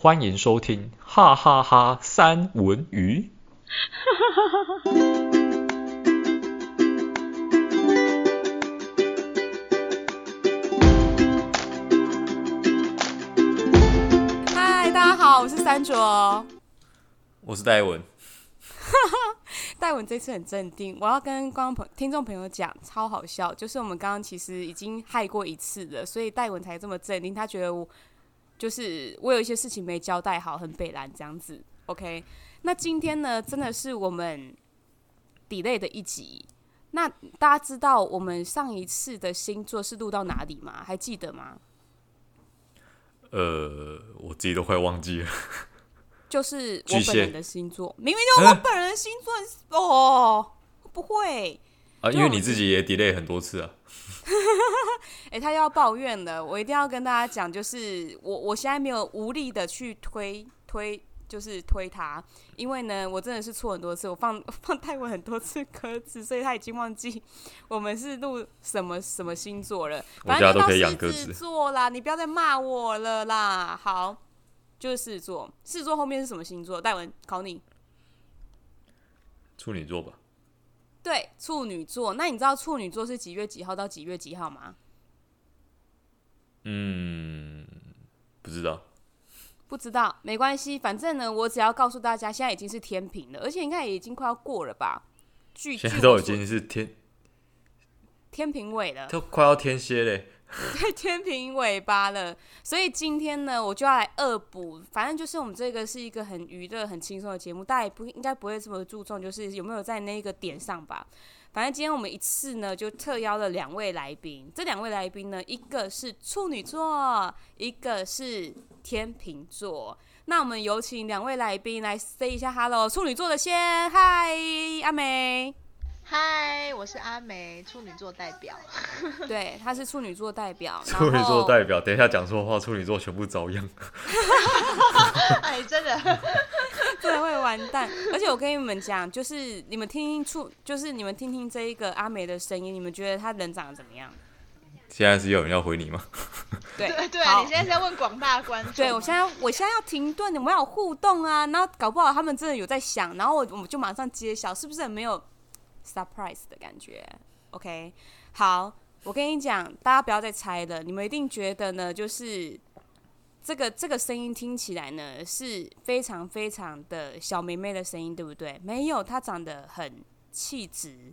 欢迎收听哈哈哈三文鱼。嗨，大家好，我是三卓，我是戴文。戴文这次很镇定，我要跟观众朋听众朋友讲，超好笑，就是我们刚刚其实已经害过一次了，所以戴文才这么镇定。他觉得我就是我有一些事情没交代好，很北烂这样子。OK，那今天呢，真的是我们 delay 的一集。那大家知道我们上一次的星座是录到哪里吗？还记得吗？呃，我自己都快忘记了。就是我本人的星座，明明就是我本人的星座、嗯、哦，不会啊，因为你自己也 delay 很多次啊。哎、欸，他要抱怨了，我一定要跟大家讲，就是我我现在没有无力的去推推，就是推他，因为呢，我真的是错很多次，我放 放太晚很多次鸽子，所以他已经忘记我们是录什么什么星座了。反正都可以养鸽子座啦，你不要再骂我了啦。好。就是狮子座，狮子座后面是什么星座？戴文考你，处女座吧。对，处女座。那你知道处女座是几月几号到几月几号吗？嗯，不知道。不知道，没关系，反正呢，我只要告诉大家，现在已经是天平了，而且应该也已经快要过了吧？现在都已经是天天平尾了，都快要天蝎嘞。对，天平尾巴了，所以今天呢，我就要来恶补。反正就是我们这个是一个很娱乐、很轻松的节目，大家也不应该不会这么注重，就是有没有在那个点上吧。反正今天我们一次呢，就特邀了两位来宾。这两位来宾呢，一个是处女座，一个是天秤座。那我们有请两位来宾来 say 一下 hello。处女座的先，嗨，阿美。嗨，我是阿梅，处女座代表。对，她是处女座代表。处女座代表，等一下讲错话，处女座全部遭殃。哎，真的，真的会完蛋。而且我跟你们讲，就是你们听听处，就是你们听听这一个阿梅的声音，你们觉得她人长得怎么样？现在是有人要回你吗？对对对，你现在是要问广大观众。对，我现在我现在要停顿，你们要有互动啊，然后搞不好他们真的有在想，然后我我们就马上揭晓，是不是很没有？surprise 的感觉，OK，好，我跟你讲，大家不要再猜了，你们一定觉得呢，就是这个这个声音听起来呢是非常非常的小妹妹的声音，对不对？没有，她长得很气质，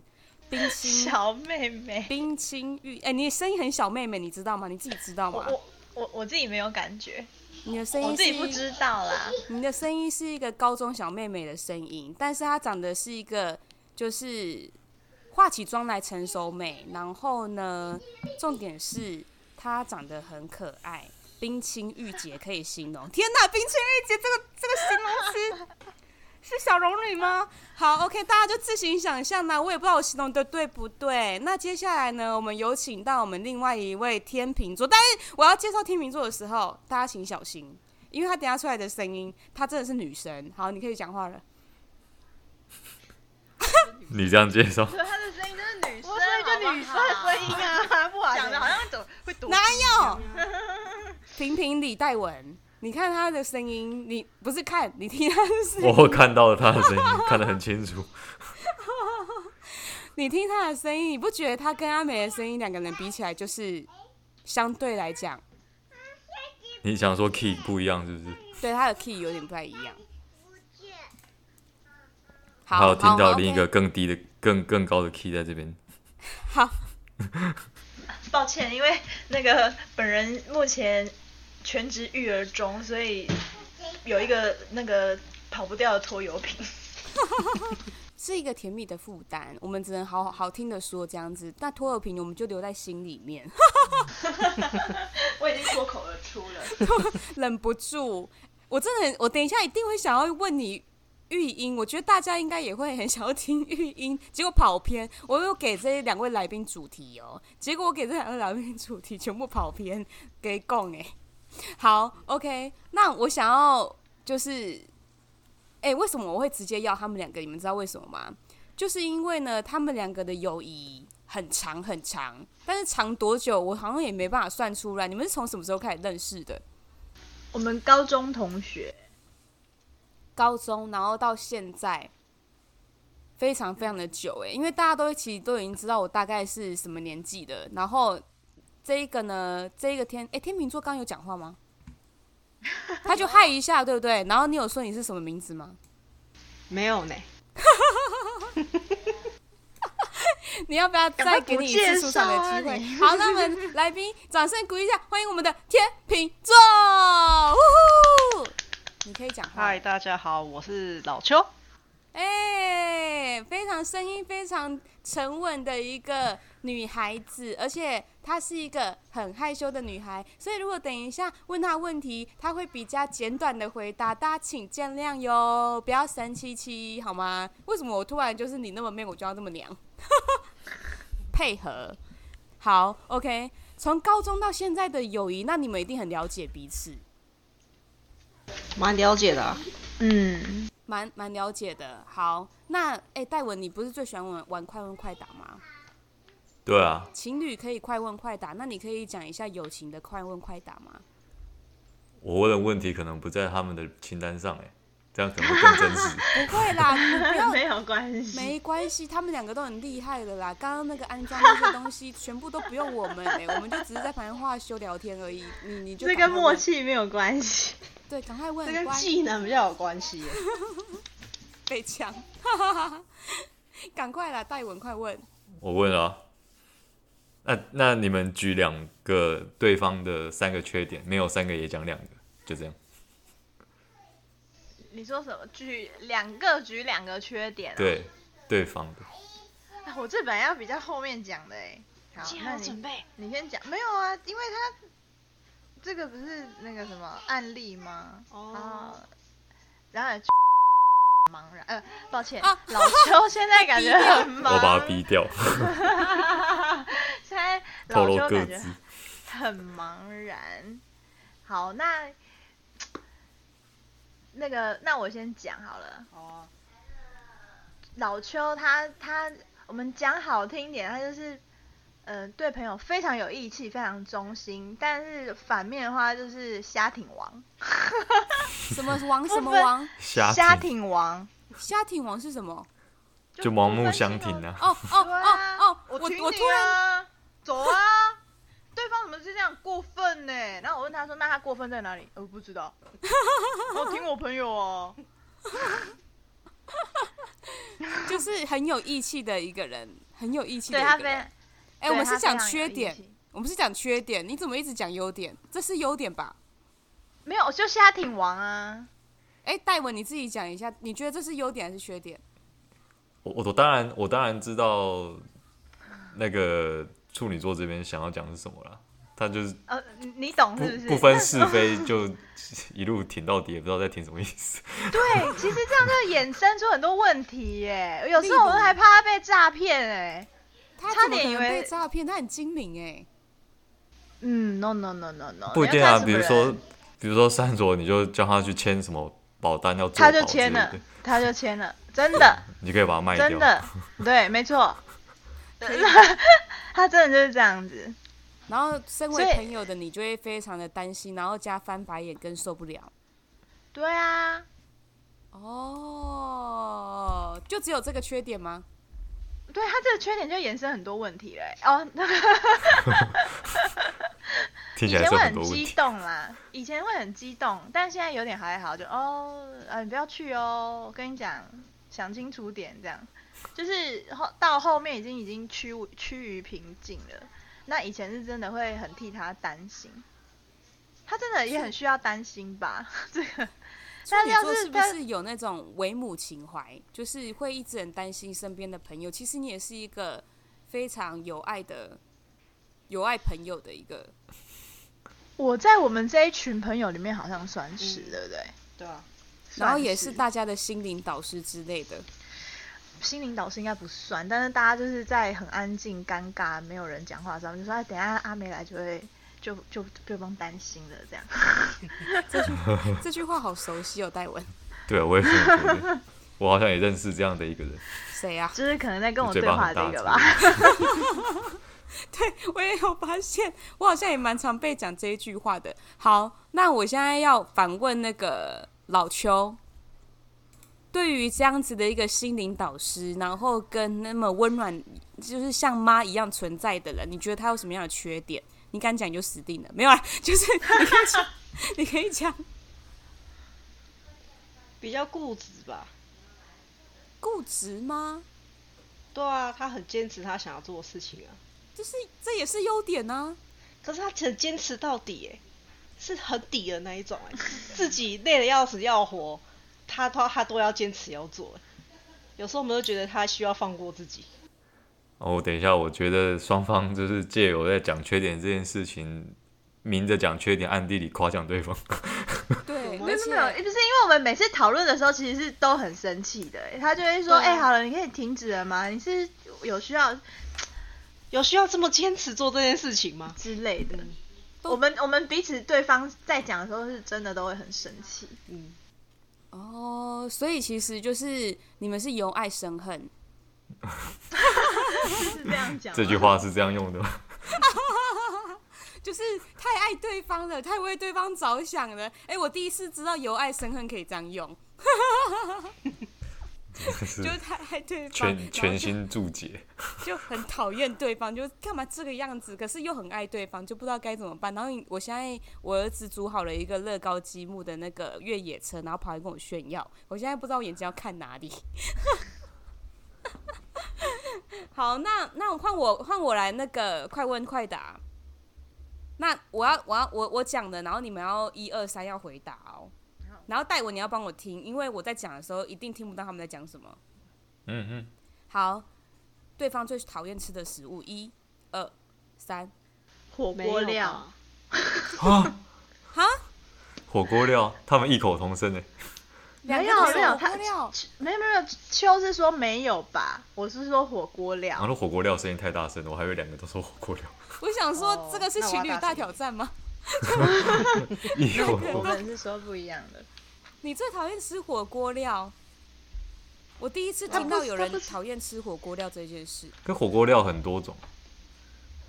冰清小妹妹，冰清玉，哎、欸，你的声音很小妹妹，你知道吗？你自己知道吗？我我我自己没有感觉，你的声音我自己不知道啦。你的声音是一个高中小妹妹的声音，但是她长得是一个。就是化起妆来成熟美，然后呢，重点是她长得很可爱，冰清玉洁可以形容。天哪，冰清玉洁这个这个形容词是小龙女吗？好，OK，大家就自行想象啦。我也不知道我形容的对不对。那接下来呢，我们有请到我们另外一位天秤座，但是我要介绍天秤座的时候，大家请小心，因为他等下出来的声音，她真的是女神。好，你可以讲话了。你这样介绍，他的声音就是女生，就女生的声音啊，不好讲的，好像走会读。哪有？评评李代文，你看他的声音，你不是看，你听他的声音。我看到了他的声音，看得很清楚。你听他的声音，你不觉得他跟阿美的声音两个人比起来，就是相对来讲？你想说 key 不一样是不是？对，他的 key 有点不太一样。好，还有听到另一个更低的、okay、更更高的 key 在这边。好，抱歉，因为那个本人目前全职育儿中，所以有一个那个跑不掉的拖油瓶，是一个甜蜜的负担。我们只能好好听的说这样子，那拖油瓶我们就留在心里面。我已经脱口而出了，忍不住。我真的，我等一下一定会想要问你。育婴，我觉得大家应该也会很想要听育婴，结果跑偏。我又给这两位来宾主题哦，结果我给这两位来宾主题全部跑偏，给讲哎。好，OK，那我想要就是，哎、为什么我会直接要他们两个？你们知道为什么吗？就是因为呢，他们两个的友谊很长很长，但是长多久，我好像也没办法算出来。你们是从什么时候开始认识的？我们高中同学，高中，然后到现在，非常非常的久哎，因为大家都其实都已经知道我大概是什么年纪的。然后这一个呢，这一个天哎，天秤座刚刚有讲话吗？他就嗨一下，对不对？然后你有说你是什么名字吗？没有呢。你要不要再给你一次出场的机会？好，那我们来宾掌声鼓励一下，欢迎我们的天秤座。你可以讲话。嗨，大家好，我是老邱。哎，非常声音非常沉稳的一个女孩子，而且她是一个很害羞的女孩，所以如果等一下问她问题，她会比较简短的回答，大家请见谅哟，不要生气气好吗？为什么我突然就是你那么 man，我就要那么娘？配合好，OK。从高中到现在的友谊，那你们一定很了解彼此，蛮了解的啊，嗯。蛮蛮了解的，好，那哎、欸，戴文，你不是最喜欢玩玩快问快答吗？对啊。情侣可以快问快答，那你可以讲一下友情的快问快答吗？我问的问题可能不在他们的清单上，哎，这样可能会更真实。不会啦，不要，没有关系，没关系，他们两个都很厉害的啦。刚刚那个安装那些东西，全部都不用我们，哎，我们就只是在旁边画休聊天而已。你你就这跟默契没有关系。对，赶快问。这跟技能比较有关系。被抢，赶快来，戴文，快问。我问了、啊。那那你们举两个对方的三个缺点，没有三个也讲两个，就这样。你说什么？举两个，举两个缺点、啊。对，对方的。我这本来要比较后面讲的哎。好，那你准备，你先讲。没有啊，因为他。这个不是那个什么案例吗？哦、oh.。然后 茫然，呃，抱歉，oh. 老邱现在感觉 很忙。我把他逼掉。现在老邱感觉很茫然。好，那那个，那我先讲好了。哦、oh.。老邱他他，我们讲好听点，他就是。嗯、呃，对朋友非常有义气，非常忠心，但是反面的话就是瞎挺王。什么王？什么王？瞎挺王。瞎挺王是什么？就盲目相挺啊！哦哦哦哦！我我我突然走啊！对方怎么是这样过分呢？然后我问他说：“那他过分在哪里？”我不知道。我听我朋友哦、啊。就是很有义气的一个人，很有义气的一个人。哎、欸，我们是讲缺点，我们是讲缺点，你怎么一直讲优点？这是优点吧？没有，就瞎挺王啊！哎、欸，戴文，你自己讲一下，你觉得这是优点还是缺点？我我当然我当然知道那个处女座这边想要讲是什么了，他就是呃，你懂是不是？不分是非就一路挺到底，也不知道在挺什么意思。对，其实这样就衍生出很多问题耶。有时候我们还怕他被诈骗哎。他差点以为被诈骗，他很精明哎。嗯，no no no no no，不一定啊。比如说，比如说三卓，你就叫他去签什么保单要做，他就签了，他就签了，真的。你可以把它卖掉。真的，对，没错。他真的就是这样子。然后，身为朋友的你就会非常的担心，然后加翻白眼跟受不了。对啊。哦，就只有这个缺点吗？对他这个缺点就衍生很多问题嘞哦，以前会很激动啦，以前会很激动，但现在有点还好，就哦，呃，你不要去哦，我跟你讲，想清楚点，这样，就是后到后面已经已经趋趋于平静了。那以前是真的会很替他担心，他真的也很需要担心吧？这个。处女座是不是有那种为母情怀？就是会一直很担心身边的朋友。其实你也是一个非常有爱的、有爱朋友的一个。我在我们这一群朋友里面好像算是，嗯、对不对？对啊。然后也是大家的心灵导师之类的。心灵导师应该不算，但是大家就是在很安静、尴尬、没有人讲话的时候，就说：“哎，等下阿梅来就会。”就就对方担心了，这样。这句这句话好熟悉哦，戴文。对啊，我也是觉得，我好像也认识这样的一个人。谁呀、啊？就是可能在跟我对话的这个吧。对，我也有发现，我好像也蛮常被讲这一句话的。好，那我现在要反问那个老邱，对于这样子的一个心灵导师，然后跟那么温暖，就是像妈一样存在的人，你觉得他有什么样的缺点？你敢讲你就死定了，没有啊？就是 你可以讲，你可以讲，比较固执吧？固执吗？对啊，他很坚持他想要做的事情啊。就是这也是优点呢、啊，可是他很坚持到底，哎，是很底的那一种，哎，自己累的要死要活，他他他都要坚持要做。有时候我们都觉得他需要放过自己。哦，等一下，我觉得双方就是借由在讲缺点这件事情，明着讲缺点，暗地里夸奖对方。对，没有没有，不是因为我们每次讨论的时候，其实是都很生气的，他就会说：“哎、好了，你可以停止了吗？你是有需要。”有需要这么坚持做这件事情吗？之类的，我们我们彼此对方在讲的时候是真的都会很生气。嗯，哦，所以其实就是你们是由爱生恨，是这样讲。这句话是这样用的吗？就是太爱对方了，太为对方着想了。哎、欸，我第一次知道由爱生恨可以这样用。就是太爱对方，全全心注解，就很讨厌对方，就干嘛这个样子？可是又很爱对方，就不知道该怎么办。然后我现在我儿子组好了一个乐高积木的那个越野车，然后跑来跟我炫耀。我现在不知道我眼睛要看哪里。好，那那我换我换我来那个快问快答。那我要我要我我讲的，然后你们要一二三要回答哦。然后戴文，你要帮我听，因为我在讲的时候一定听不到他们在讲什么。嗯嗯。好，对方最讨厌吃的食物，一、二、三，火锅料。啊？哈？火锅料，他们异口同声呢。没有没有，他没有没有没有，秋是说没有吧？我是说火锅料。然后火锅料声音太大声了，我还以为两个都说火锅料。我想说，这个是情侣大挑战吗？我们 是说不一样的。你最讨厌吃火锅料？我第一次听到有人讨厌吃火锅料这件事。跟火锅料很多种，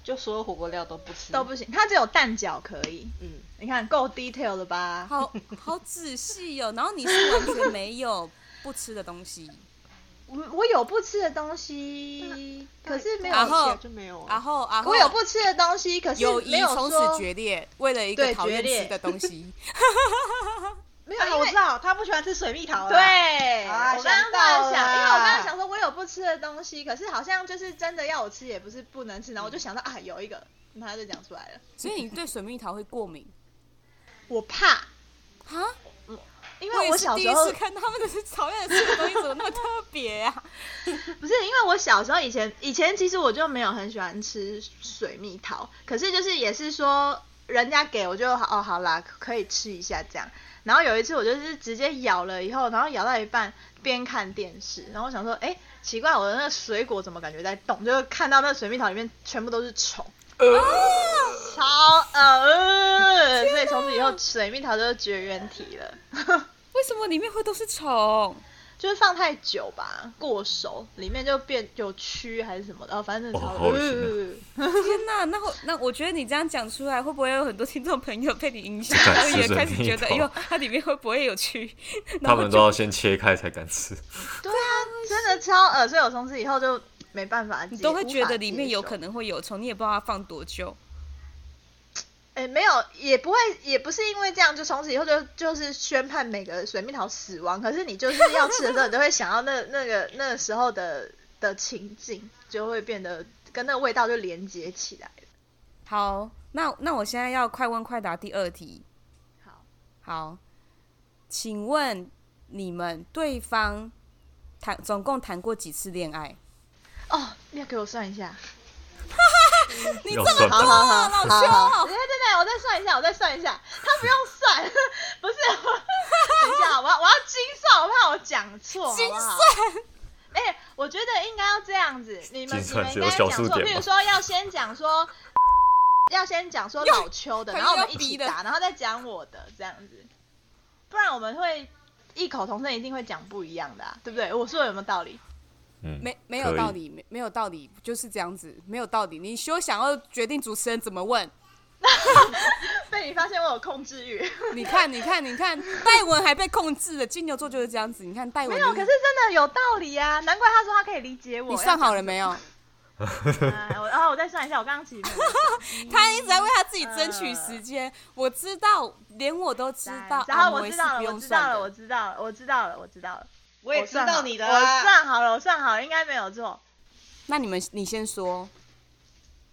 就所有火锅料都不吃，都不行。它只有蛋饺可以。嗯，你看够 detail 了吧？好好仔细哦。然后你是完全没有不吃的东西。我我有不吃的东西，可是没有，然后就没有。然后然后我有不吃的东西，可是没有从此决裂，为了一个讨厌吃的东西。没有、啊，我知道他不喜欢吃水蜜桃。对，啊、我刚刚在想，因为我刚刚想说，我有不吃的东西，可是好像就是真的要我吃，也不是不能吃。然后我就想到啊，有一个，他就讲出来了。所以你对水蜜桃会过敏？我怕啊，因为我小时候第一次看他们的是讨厌吃的东西，怎么那么特别呀、啊？不是，因为我小时候以前以前其实我就没有很喜欢吃水蜜桃，可是就是也是说人家给我就哦好啦，可以吃一下这样。然后有一次我就是直接咬了以后，然后咬到一半边看电视，然后我想说，哎，奇怪，我的那个水果怎么感觉在动？就看到那个水蜜桃里面全部都是虫，呃、超呃，所以从此以后水蜜桃就绝缘体了。为什么里面会都是虫？就是放太久吧，过熟，里面就变有蛆还是什么的，哦，反正超恶心。Oh, 呃、天哪，那我那我觉得你这样讲出来，会不会有很多听众朋友被你影响，然后也开始觉得，哎呦，它里面会不会有蛆？他们都要先切开才敢吃。对啊，真的超恶，所以我从此以后就没办法，你都会觉得里面有可能会有虫，你也不知道它放多久。哎、欸，没有，也不会，也不是因为这样，就从此以后就就是宣判每个水蜜桃死亡。可是你就是要吃的时候，你都会想到那那个那个时候的的情境，就会变得跟那个味道就连接起来了。好，那那我现在要快问快答第二题。好，好，请问你们对方谈总共谈过几次恋爱？哦，你要给我算一下。你这么多，老兄，对对对，我再算一下，我再算一下，他不用算，不是，等一下，我要我要精算，我怕我讲错，精算，哎、欸，我觉得应该要这样子，你们你们应该讲错，比如说要先讲说，要先讲说老邱的，然后我们一起答，然后再讲我的这样子，不然我们会异口同声，一定会讲不一样的、啊，对不对？我说的有没有道理？嗯，没没有道理，没没有道理，就是这样子，没有道理。你休想要决定主持人怎么问。被你发现我有控制欲。你看，你看，你看，戴文还被控制了。金牛座就是这样子。你看戴文、就是、没有，可是真的有道理啊！难怪他说他可以理解我。你算好了没有？然后我再算一下，我刚刚其实 他一直在为他自己争取时间。我知道，连我都知道。然后我知道了，我知道了，我知道了，我知道了，我知道了。我也知道你的，我算好了，我算好了，应该没有错。那你们，你先说。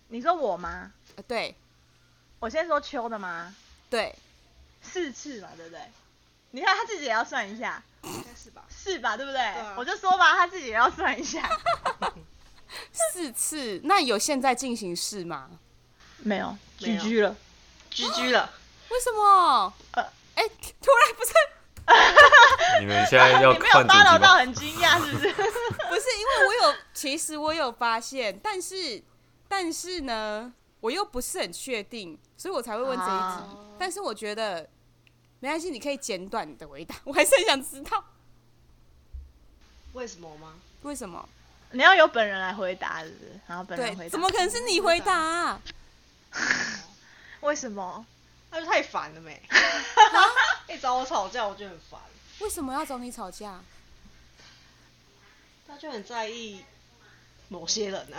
你说我吗？呃对。我先说秋的吗？对，四次嘛，对不对？你看他自己也要算一下，应该是吧？是吧？对不对？对我就说吧，他自己也要算一下。四次，那有现在进行式吗？没有居居了居居了。为什么？呃，哎、欸，突然不是。你们现在要 你没有发牢到很惊讶，是不是？不是，因为我有，其实我有发现，但是，但是呢，我又不是很确定，所以我才会问这一题。啊、但是我觉得没关系，你可以简短的回答，我还是很想知道为什么吗？为什么？你要由本人来回答，是不是？然后本人回答，怎么可能是你回答、啊？为什么？那就太烦了没？一找我吵架，我就很烦。为什么要找你吵架？他就很在意某些人呢、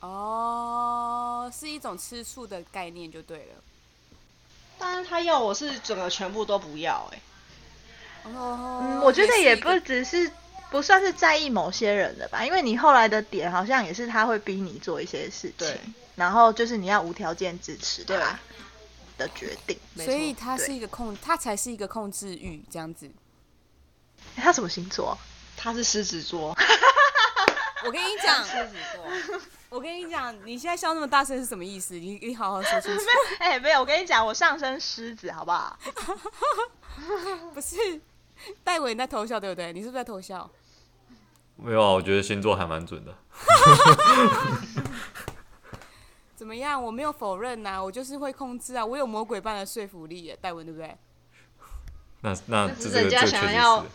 啊。哦，是一种吃醋的概念就对了。但是他要我是整个全部都不要哎、欸。哦、嗯，我觉得也不只是不算是在意某些人的吧，因为你后来的点好像也是他会逼你做一些事情，然后就是你要无条件支持他。的决定，所以他是一个控，他才是一个控制欲这样子。欸、他什么星座？他是狮子座。我跟你讲，狮子座。我跟你讲，你现在笑那么大声是什么意思？你你好好说清楚。哎、欸，没有，我跟你讲，我上升狮子，好不好？不是，戴伟你在偷笑对不对？你是不是在偷笑？没有啊，我觉得星座还蛮准的。怎么样？我没有否认呐、啊，我就是会控制啊，我有魔鬼般的说服力耶，戴文对不对？那那这是人家想要，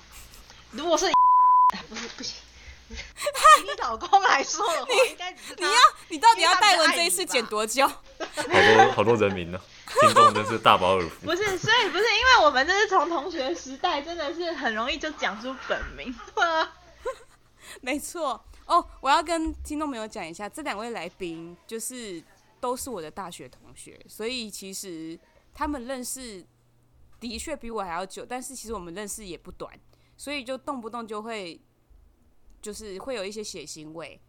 如果是 不是不行，你老公来说的话，应该你要你到底要戴文这一次剪多久？好多好多人名呢，听众真是大饱耳福。不是，所以不是因为我们这是从同学时代，真的是很容易就讲出本名。没错哦，我要跟听众朋友讲一下，这两位来宾就是。都是我的大学同学，所以其实他们认识的确比我还要久，但是其实我们认识也不短，所以就动不动就会就是会有一些血腥味。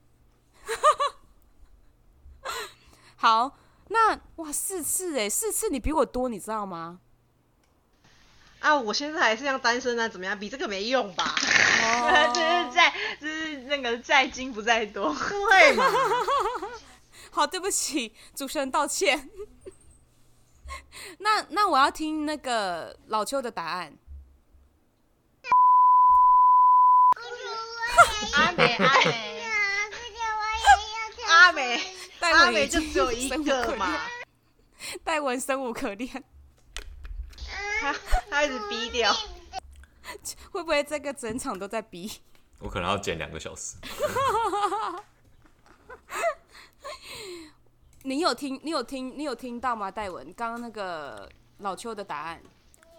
好，那哇四次哎，四次你比我多，你知道吗？啊，我现在还是像单身啊，怎么样？比这个没用吧？哦，这是在这是那个在精不在多，对嘛？好，对不起，主持人道歉。那那我要听那个老邱的答案。阿美阿美，阿美 阿美就只有 一个嘛。戴文生无可恋。他他一直逼掉，会不会这个整场都在逼？我可能要剪两个小时。你有听？你有听？你有听到吗？戴文，刚刚那个老邱的答案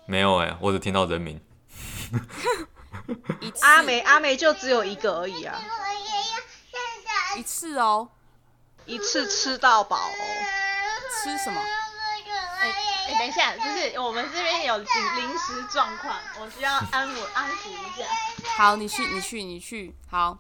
没有哎、欸，我只听到人名。阿梅，阿梅就只有一个而已啊。一次哦，一次吃到饱哦。吃什么？哎哎，等一下，就是我们这边有临临时状况，我需要安抚安抚一下。好，你去，你去，你去。好，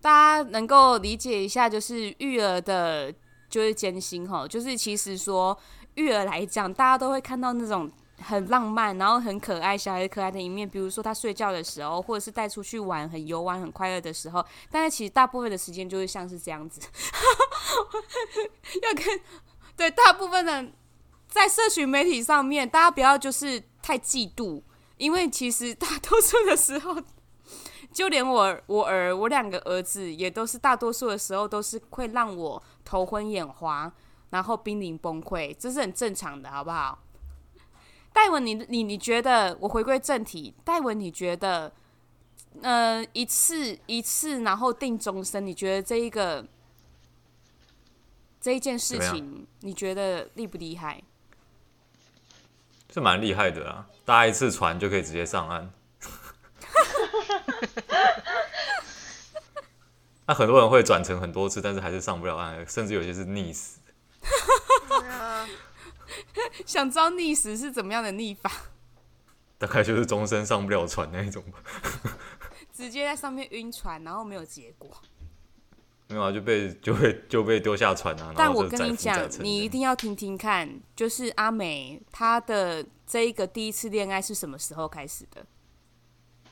大家能够理解一下，就是育儿的。就是艰辛哈，就是其实说育儿来讲，大家都会看到那种很浪漫，然后很可爱、小孩可爱的一面，比如说他睡觉的时候，或者是带出去玩、很游玩、很快乐的时候。但是其实大部分的时间就是像是这样子，要跟对大部分的在社群媒体上面，大家不要就是太嫉妒，因为其实大多数的时候。就连我我儿我两个儿子也都是大多数的时候都是会让我头昏眼花，然后濒临崩溃，这是很正常的，好不好？戴文，你你你觉得我回归正题，戴文，你觉得呃，一次一次，然后定终身，你觉得这一个这一件事情，你觉得厉不厉害？是蛮厉害的啊，搭一次船就可以直接上岸。那很多人会转乘很多次，但是还是上不了岸，甚至有些是溺死。想知道溺死是怎么样的溺法？大概就是终身上不了船那一种吧。直接在上面晕船，然后没有结果。没有啊，就被就被就被丢下船啊。但我跟你讲，你一定要听听看，就是阿美她的这一个第一次恋爱是什么时候开始的？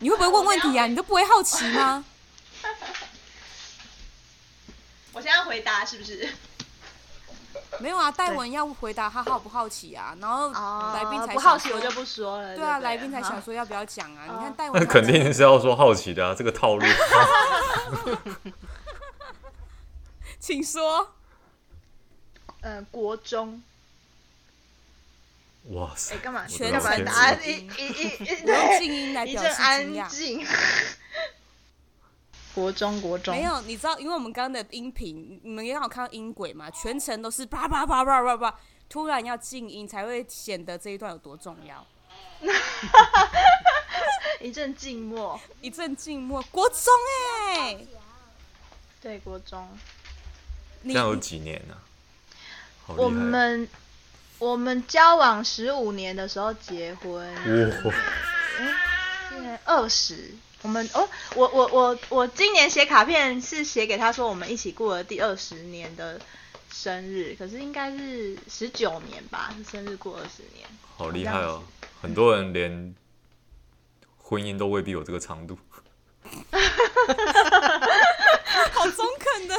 你会不会问问题啊？你都不会好奇吗？我现在回答是不是？没有啊，戴文要回答他好不好奇啊，然后来宾才、哦、不好奇我就不说了。对啊，来宾才想说要不要讲啊？哦、你看戴文，那肯定是要说好奇的啊，这个套路。请说。呃，国中。哇塞！哎，干嘛？全程答案一、一、一、一，对，静音来表示惊讶。国中，国中没有，你知道，因为我们刚刚的音频，你们也刚好看到音轨嘛，全程都是叭叭叭叭叭叭，突然要静音才会显得这一段有多重要。一阵静默，一阵静默。国中哎、欸，对，国中。那有几年呢、啊？我们我们交往十五年的时候结婚。哇！哎，二十。我们哦，我我我我今年写卡片是写给他说我们一起过了第二十年的生日，可是应该是十九年吧，生日过二十年。好厉害哦！很多人连婚姻都未必有这个长度。好中肯的，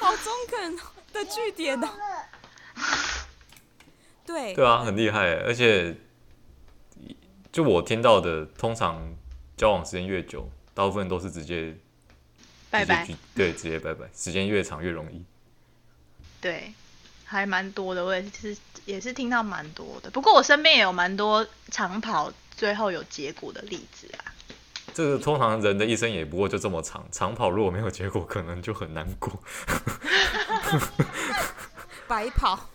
好中肯的句点哦。对。对啊，很厉害，而且就我听到的，通常。交往时间越久，大部分都是直接拜拜，对，直接拜拜。时间越长越容易。对，还蛮多的，我也是也是听到蛮多的。不过我身边也有蛮多长跑最后有结果的例子啊。这个通常人的一生也不过就这么长，长跑如果没有结果，可能就很难过。白跑。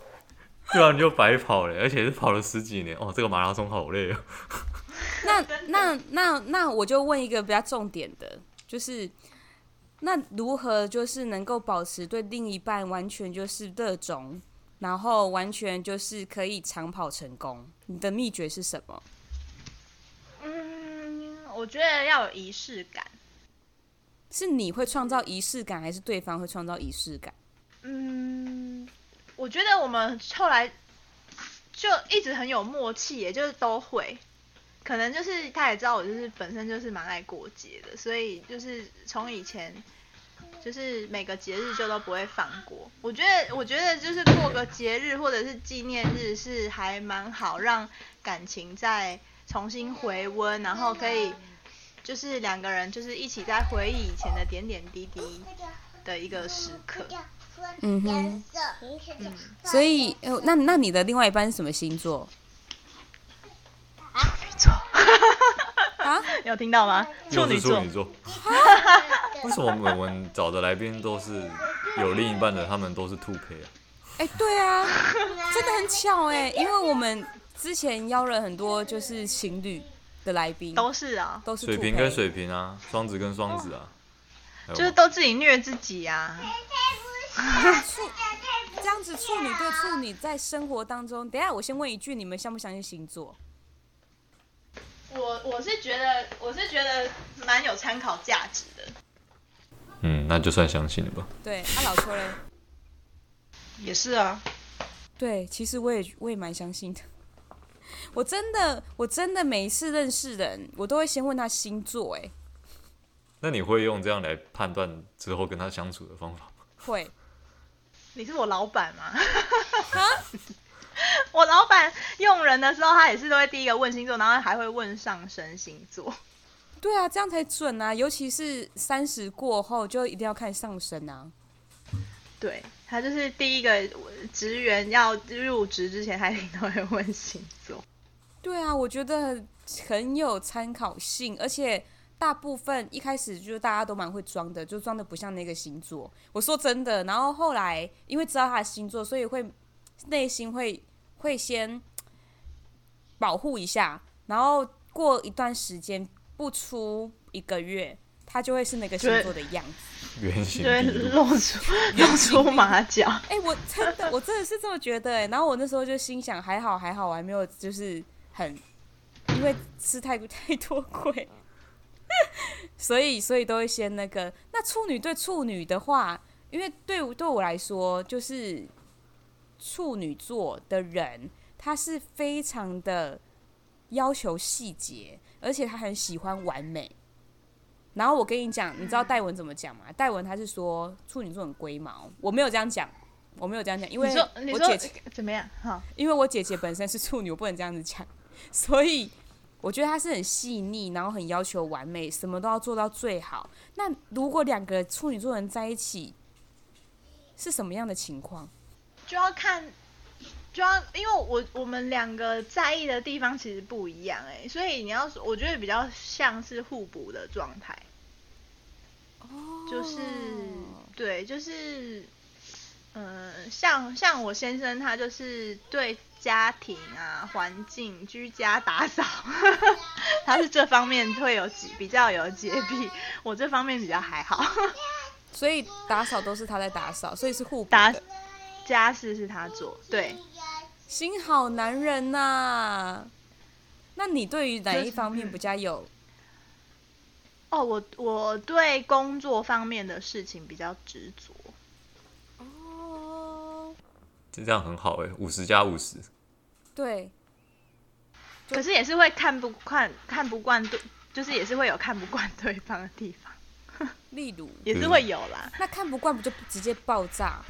对啊，你就白跑了，而且是跑了十几年哦，这个马拉松好累啊。那那那那我就问一个比较重点的，就是那如何就是能够保持对另一半完全就是热衷，然后完全就是可以长跑成功？你的秘诀是什么？嗯，我觉得要有仪式感。是你会创造仪式感，还是对方会创造仪式感？嗯，我觉得我们后来就一直很有默契，也就是都会。可能就是他也知道我就是本身就是蛮爱过节的，所以就是从以前就是每个节日就都不会放过。我觉得我觉得就是过个节日或者是纪念日是还蛮好，让感情再重新回温，然后可以就是两个人就是一起在回忆以前的点点滴滴的一个时刻。嗯哼，嗯，所以那那你的另外一半是什么星座？啊，有听到吗？处女座。处女座。为什么我们找的来宾都是有另一半的？他们都是兔 K 啊？哎、欸，对啊，真的很巧哎，因为我们之前邀了很多就是情侣的来宾，都是啊，都是水瓶跟水瓶啊，双子跟双子啊，就是都自己虐自己 呀、啊。处这样子处女对处女在生活当中，等一下我先问一句，你们相不相信星座？我我是觉得我是觉得蛮有参考价值的。嗯，那就算相信了吧。对，他、啊、老邱嘞？也是啊。对，其实我也我也蛮相信的。我真的我真的每一次认识人，我都会先问他星座。哎，那你会用这样来判断之后跟他相处的方法吗？会。你是我老板吗？我老板用人的时候，他也是都会第一个问星座，然后还会问上升星座。对啊，这样才准啊！尤其是三十过后，就一定要看上升啊。对，他就是第一个职员要入职之前，他一定都会问星座。对啊，我觉得很有参考性，而且大部分一开始就是大家都蛮会装的，就装的不像那个星座。我说真的，然后后来因为知道他的星座，所以会内心会会先保护一下，然后过一段时间不出一个月，他就会是那个星座的样子，原形对，露出露出马脚。哎、欸，我真的我真的是这么觉得哎。然后我那时候就心想，还好还好，我还没有就是很因为吃太太多亏。所以，所以都会先那个。那处女对处女的话，因为对对我来说，就是处女座的人，他是非常的要求细节，而且他很喜欢完美。然后我跟你讲，你知道戴文怎么讲吗？戴文他是说处女座很龟毛，我没有这样讲，我没有这样讲，因为我姐姐怎么样？好，因为我姐姐本身是处女，我不能这样子讲，所以。我觉得他是很细腻，然后很要求完美，什么都要做到最好。那如果两个处女座人在一起，是什么样的情况？就要看，就要因为我我们两个在意的地方其实不一样哎，所以你要说，我觉得比较像是互补的状态。哦，就是对，就是嗯、呃，像像我先生他就是对。家庭啊，环境、居家打扫，他是这方面会有比较有洁癖，我这方面比较还好，所以打扫都是他在打扫，所以是互打家事是他做，对，心好男人呐、啊。那你对于哪一方面比较有？哦，我我对工作方面的事情比较执着。哦这样很好哎，五十加五十。对。可是也是会看不惯，看不惯对，就是也是会有看不惯对方的地方。例如。也是会有啦。那看不惯不就直接爆炸？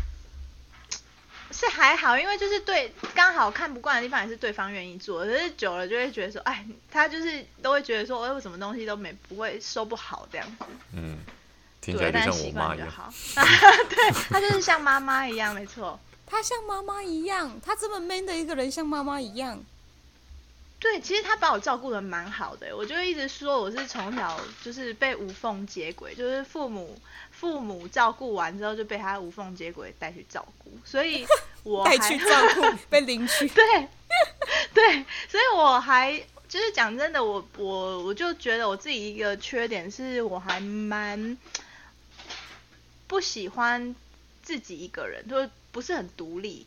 是还好，因为就是对刚好看不惯的地方也是对方愿意做，可是久了就会觉得说，哎，他就是都会觉得说，哎，我什么东西都没不会收不好这样子。嗯。听起来就像我妈一样。对，他就是像妈妈一样，没错。他像妈妈一样，他这么 man 的一个人，像妈妈一样。对，其实他把我照顾的蛮好的，我就一直说我是从小就是被无缝接轨，就是父母父母照顾完之后就被他无缝接轨带去照顾，所以 我还带去照顾 被领取。对 对，所以我还就是讲真的，我我我就觉得我自己一个缺点是我还蛮不喜欢自己一个人，就是。不是很独立，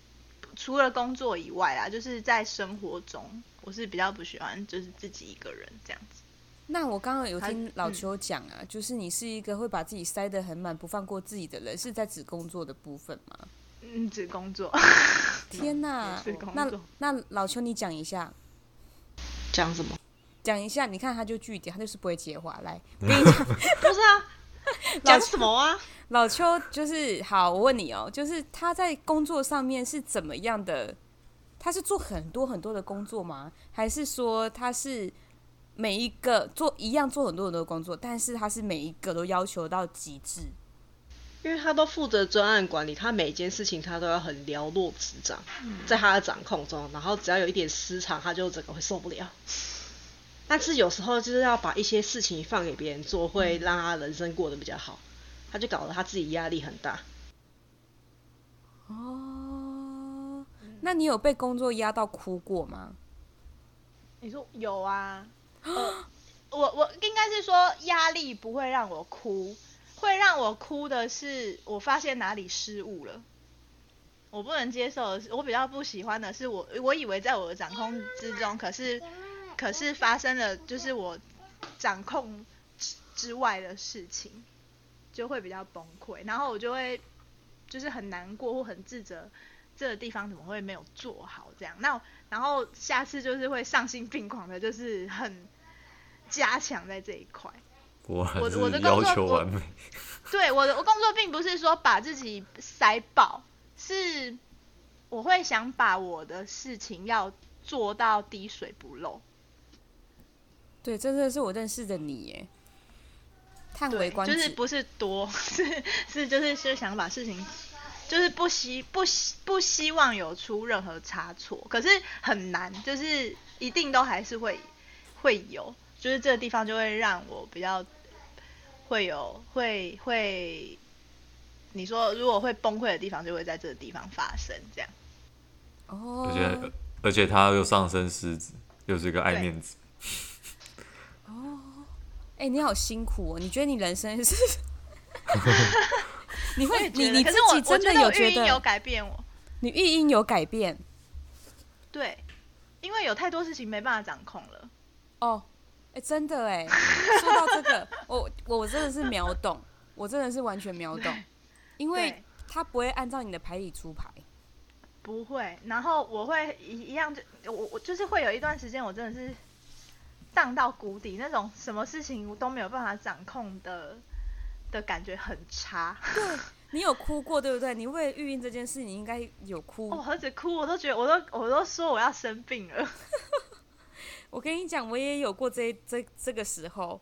除了工作以外啊，就是在生活中，我是比较不喜欢就是自己一个人这样子。那我刚刚有听老邱讲啊，嗯、就是你是一个会把自己塞得很满、不放过自己的人，是在指工作的部分吗？嗯，指工作。天哪！那那老邱你讲一下。讲什么？讲一下，你看他就句点，他就是不会接话。来，我跟你讲，不是啊。讲什么啊？老邱就是好，我问你哦，就是他在工作上面是怎么样的？他是做很多很多的工作吗？还是说他是每一个做一样做很多很多的工作，但是他是每一个都要求到极致？因为他都负责专案管理，他每一件事情他都要很寥落指掌，在他的掌控中，然后只要有一点失常，他就整个会受不了。但是有时候就是要把一些事情放给别人做，会让他人生过得比较好。他就搞得他自己压力很大。哦，那你有被工作压到哭过吗？你说有啊？呃、我我应该是说压力不会让我哭，会让我哭的是我发现哪里失误了。我不能接受的是，我比较不喜欢的是我我以为在我的掌控之中，可是。可是发生了，就是我掌控之之外的事情，就会比较崩溃，然后我就会就是很难过或很自责，这个地方怎么会没有做好这样？那然后下次就是会丧心病狂的，就是很加强在这一块。我我的要求完美。对，我的我工作并不是说把自己塞爆，是我会想把我的事情要做到滴水不漏。对，真的是我认识的你耶，叹为观止。就是不是多，是是就是是想把事情，就是不希不希不希望有出任何差错，可是很难，就是一定都还是会会有，就是这个地方就会让我比较会有会会，你说如果会崩溃的地方，就会在这个地方发生这样。哦，而且而且他又上升狮子，又是一个爱面子。哦，哎，你好辛苦哦！你觉得你人生是？你会你你自己真的有觉得有改变我？你育婴有改变？对，因为有太多事情没办法掌控了。哦，哎，真的哎，说到这个，我我真的是秒懂，我真的是完全秒懂，因为他不会按照你的牌理出牌，不会。然后我会一一样，就我我就是会有一段时间，我真的是荡到谷底，那种什么事情都没有办法掌控的的感觉很差。对。你有哭过对不对？你为育婴这件事，你应该有哭。我何止哭，我都觉得，我都我都说我要生病了。我跟你讲，我也有过这这这个时候，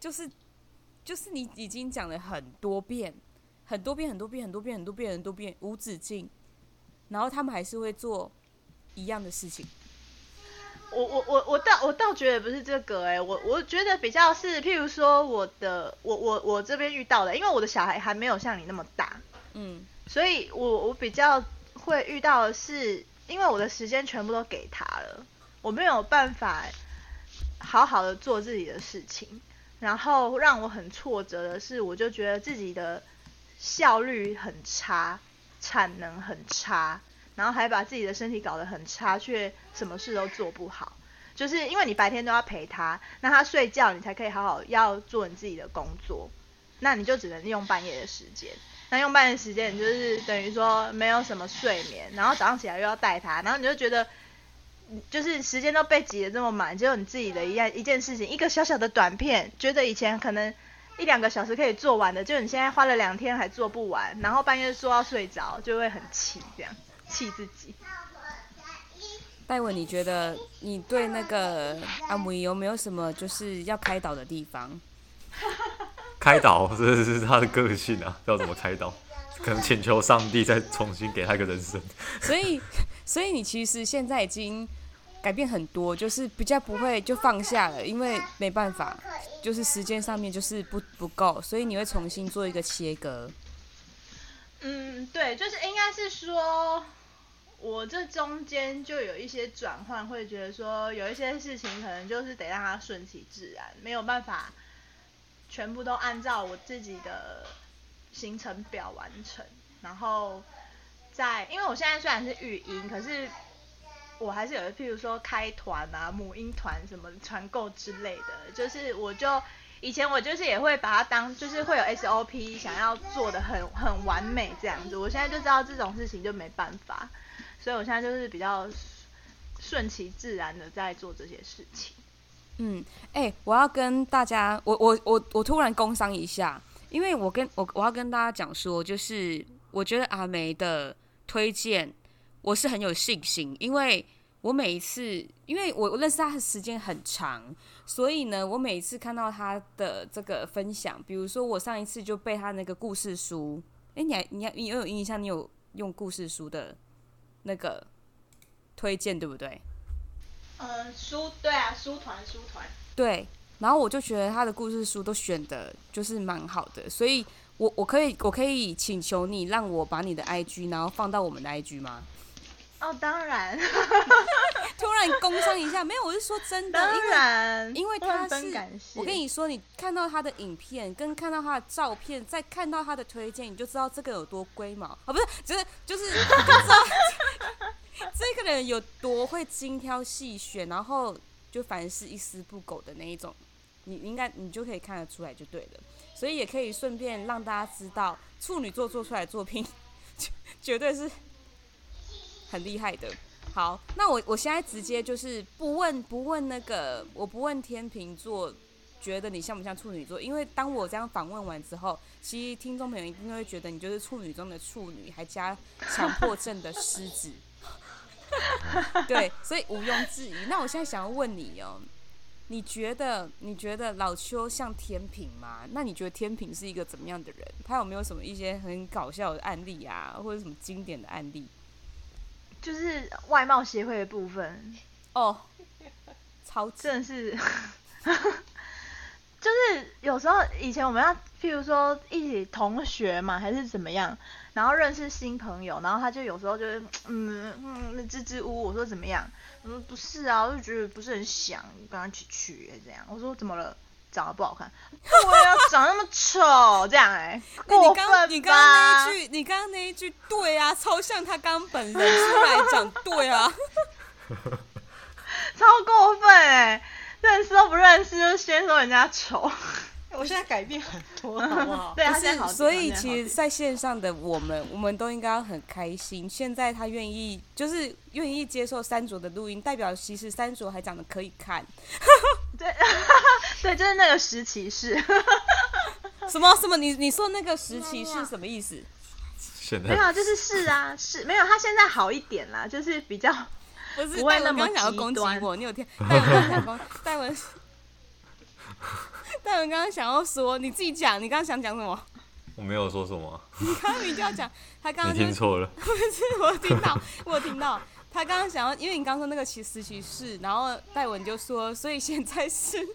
就是就是你已经讲了很多遍，很多遍，很多遍，很多遍，很多遍，很多遍，无止境，然后他们还是会做一样的事情。我我我我倒我倒觉得不是这个哎、欸，我我觉得比较是，譬如说我的我我我这边遇到的，因为我的小孩还没有像你那么大，嗯，所以我我比较会遇到的是，因为我的时间全部都给他了，我没有办法好好的做自己的事情，然后让我很挫折的是，我就觉得自己的效率很差，产能很差。然后还把自己的身体搞得很差，却什么事都做不好，就是因为你白天都要陪他，那他睡觉你才可以好好要做你自己的工作，那你就只能利用半夜的时间，那用半夜时间你就是等于说没有什么睡眠，然后早上起来又要带他，然后你就觉得，就是时间都被挤得这么满，只有你自己的一样一件事情，一个小小的短片，觉得以前可能一两个小时可以做完的，就你现在花了两天还做不完，然后半夜说要睡着，就会很气这样。气自己。戴文，你觉得你对那个阿姆有没有什么就是要开导的地方？开导，这是他的个性啊，要怎么开导？可能请求上帝再重新给他一个人生。所以，所以你其实现在已经改变很多，就是比较不会就放下了，因为没办法，就是时间上面就是不不够，所以你会重新做一个切割。嗯，对，就是应该是说。我这中间就有一些转换，会觉得说有一些事情可能就是得让它顺其自然，没有办法全部都按照我自己的行程表完成。然后在，因为我现在虽然是育婴，可是我还是有，譬如说开团啊、母婴团什么团购之类的，就是我就以前我就是也会把它当，就是会有 SOP 想要做的很很完美这样子，我现在就知道这种事情就没办法。所以我现在就是比较顺其自然的在做这些事情。嗯，哎、我要跟大家，我我我我突然工商一下，因为我跟我我要跟大家讲说，就是我觉得阿梅的推荐我是很有信心，因为我每一次，因为我我认识他的时间很长，所以呢，我每一次看到他的这个分享，比如说我上一次就被他那个故事书，哎、欸，你还你还你有有印象？你有用故事书的？那个推荐对不对？呃，书对啊，书团书团。对，然后我就觉得他的故事书都选的就是蛮好的，所以我我可以我可以请求你让我把你的 IG 然后放到我们的 IG 吗？哦，当然。突然工商一下，没有，我是说真的，当然，因为因为他是，我跟你说，你看到他的影片，跟看到他的照片，再看到他的推荐，你就知道这个有多龟毛啊，哦，不是，就是就是，就知道 这个人有多会精挑细选，然后就凡事一丝不苟的那一种，你应该你就可以看得出来就对了，所以也可以顺便让大家知道，处女座做出来的作品，绝对是。很厉害的，好，那我我现在直接就是不问不问那个，我不问天秤座，觉得你像不像处女座？因为当我这样访问完之后，其实听众朋友一定会觉得你就是处女中的处女，还加强迫症的狮子，对，所以毋庸置疑。那我现在想要问你哦，你觉得你觉得老邱像天秤吗？那你觉得天秤是一个怎么样的人？他有没有什么一些很搞笑的案例啊，或者什么经典的案例？就是外貌协会的部分哦，超真的是 就是有时候以前我们要，譬如说一起同学嘛，还是怎么样，然后认识新朋友，然后他就有时候就是嗯嗯支支吾吾，我说怎么样？我说不是啊，我就觉得不是很想跟他一起去这样。我说怎么了？长得不好看？我要，长那么丑，这样哎、欸，过分吧？你刚刚那一句，你刚刚那一句，对啊，超像他刚本人出来讲，对啊，超过分哎、欸。认识都不认识，就先说人家丑。我现在改变很多，好不好？对，不是，所以其实在线上的我们，我们都应该很开心。现在他愿意，就是愿意接受三卓的录音，代表其实三卓还长得可以看。对，对，就是那个时期是。什么什么？你你说那个时期是什么意思？现在没有，就是是啊，是没有。他现在好一点啦，就是比较。不是，不会那么刚想要攻击我，你有听？戴文刚想攻，戴文，戴文刚刚想要说，你自己讲，你刚刚想讲什么？我没有说什么。你刚刚你就要讲，他刚刚、就是、你听错了。不是，我听到，我有听到，他刚刚想要，因为你刚刚说那个其实其是，然后戴文就说，所以现在是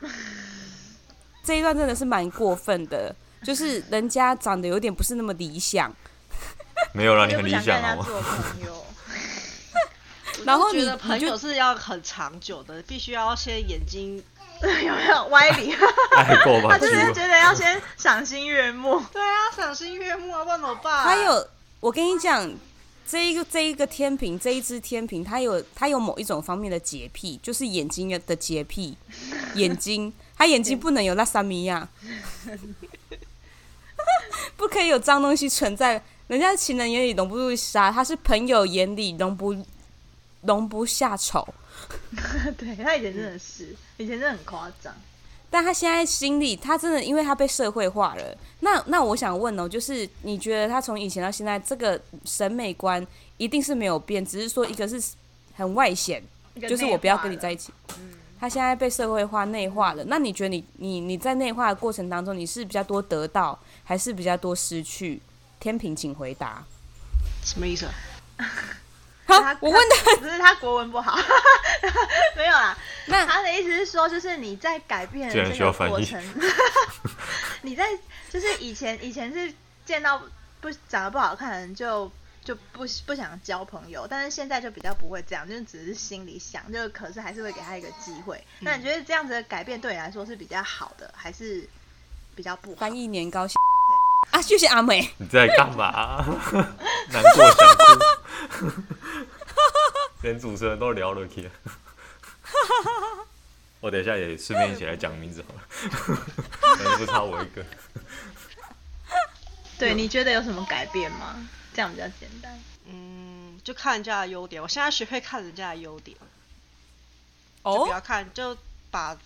这一段真的是蛮过分的，就是人家长得有点不是那么理想。没有让你很理想好吗？然后你觉得朋友是要很长久的，必须要先眼睛 有没有歪理？他就是觉得要先赏心悦目。对啊，赏心悦目啊，不然怎么办？还有，我跟你讲，这一个这一个天平，这一只天平，它有它有某一种方面的洁癖，就是眼睛的洁癖。眼睛，他眼睛不能有那三米呀，不可以有脏东西存在。人家情人眼里容不入沙，他是朋友眼里容不。容不下丑，对，他以前真的是，嗯、以前真的很夸张，但他现在心里，他真的，因为他被社会化了。那那我想问哦，就是你觉得他从以前到现在，这个审美观一定是没有变，只是说一个是很外显，就是我不要跟你在一起。嗯，他现在被社会化内化了。那你觉得你你你在内化的过程当中，你是比较多得到，还是比较多失去？天平，请回答。什么意思啊？好，我问他，只是他国文不好，没有啦。那他的意思是说，就是你在改变这个过程，你在就是以前以前是见到不长得不好看的人就就不不想交朋友，但是现在就比较不会这样，就只是心里想，就可是还是会给他一个机会。嗯、那你觉得这样子的改变对你来说是比较好的，还是比较不好？翻译年糕啊，谢谢阿美。你在干嘛？难过想哭，连主持人都聊了天。我等一下也顺便一起来讲名字好了，反正不差我一个。对，你觉得有什么改变吗？这样比较简单。嗯，就看人家的优点。我现在学会看人家的优点。哦。就不要看，就把。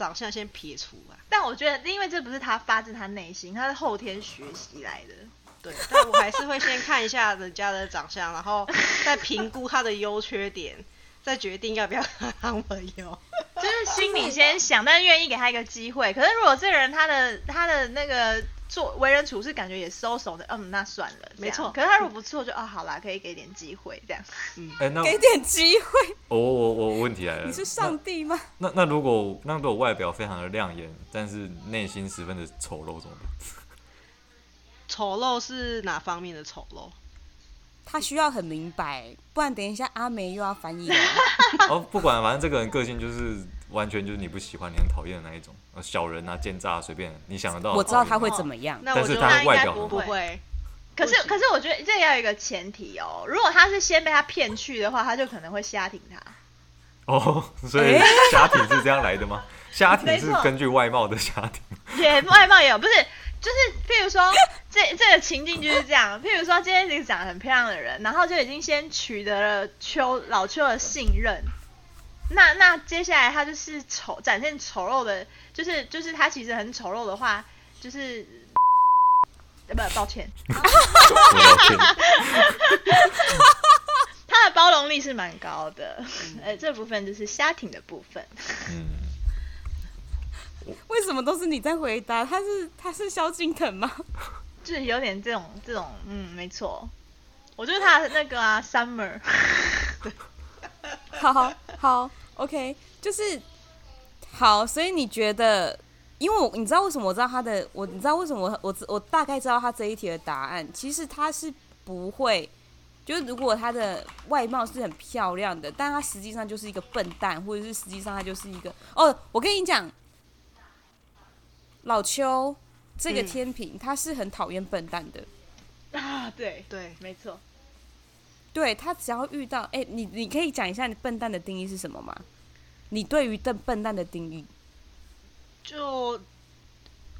长相先撇除吧，但我觉得，因为这不是他发自他内心，他是后天学习来的。对，但我还是会先看一下人家的长相，然后再评估他的优缺点，再决定要不要当朋友。就是心里先想，但愿意给他一个机会。可是如果这个人他的他的那个。做为人处事感觉也收手的，嗯，那算了，没错。可是他如果不错，就啊，好啦，可以给点机会这样。嗯，哎，那给点机会。我我我问题来了，你是上帝吗？那那，那如果那如果外表非常的亮眼，但是内心十分的丑陋，怎么办？丑陋是哪方面的丑陋？他需要很明白，不然等一下阿梅又要翻译了。哦，不管，反正这个人个性就是。完全就是你不喜欢、你很讨厌的那一种，小人啊、奸诈，随便你想得到。我知道他会怎么样，但是他外表不会。可是，可是我觉得这要有一个前提哦，如果他是先被他骗去的话，他就可能会瞎挺他。哦，所以瞎挺是这样来的吗？瞎挺是根据外貌的瞎挺。也外貌也有，不是，就是譬如说这这个情境就是这样，譬如说今天这个长得很漂亮的人，然后就已经先取得了邱老邱的信任。那那接下来他就是丑展现丑陋的，就是就是他其实很丑陋的话，就是，呃不抱歉，他的包容力是蛮高的，呃这部分就是虾挺的部分。嗯，为什么都是你在回答？他是他是萧敬腾吗？就是有点这种这种，嗯，没错，我觉得他那个啊，Summer，好 好。好 OK，就是好，所以你觉得，因为我你知道为什么我知道他的，我你知道为什么我我我大概知道他这一题的答案，其实他是不会，就是如果他的外貌是很漂亮的，但他实际上就是一个笨蛋，或者是实际上他就是一个哦，我跟你讲，老邱这个天平、嗯、他是很讨厌笨蛋的啊，对对，没错。对他只要遇到哎，你你可以讲一下你笨蛋的定义是什么吗？你对于笨笨蛋的定义？就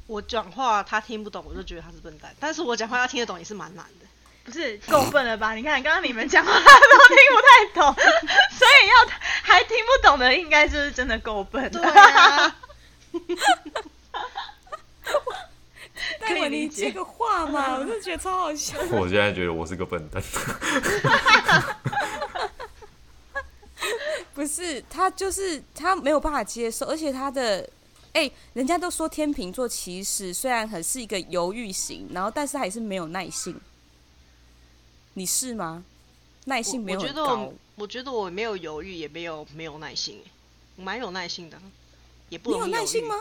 我讲话他听不懂，我就觉得他是笨蛋。但是我讲话要听得懂也是蛮难的。不是够笨了吧？你看刚刚你们讲话他 都听不太懂，所以要还听不懂的，应该就是真的够笨。对啊。可以理解这个话嘛？我就觉得超好笑。我现在觉得我是个笨蛋。不是，他就是他没有办法接受，而且他的哎、欸，人家都说天秤座其实虽然很是一个犹豫型，然后但是还是没有耐性。你是吗？耐性没有。我觉得我，我觉得我没有犹豫，也没有没有耐心，我蛮有耐性的，也不容易。你有耐性吗？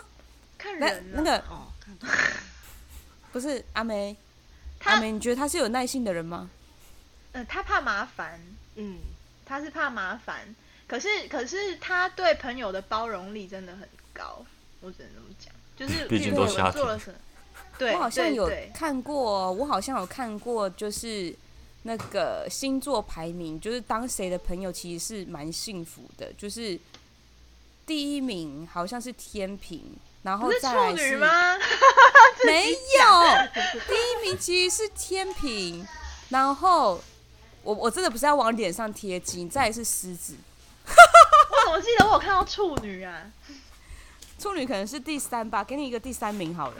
看人那个哦，看不是阿梅，阿梅，你觉得他是有耐性的人吗？嗯、呃，他怕麻烦，嗯，他是怕麻烦，可是可是他对朋友的包容力真的很高，我只能这么讲，就是毕竟都下做了什么，对，我好像有看过，我好像有看过，就是那个星座排名，就是当谁的朋友其实是蛮幸福的，就是第一名好像是天秤。然后再来是，是处女吗？没有，第一名其实是天平，然后我我真的不是要往脸上贴金，再来是狮子。我怎么记得我有看到处女啊？处女可能是第三吧，给你一个第三名好了。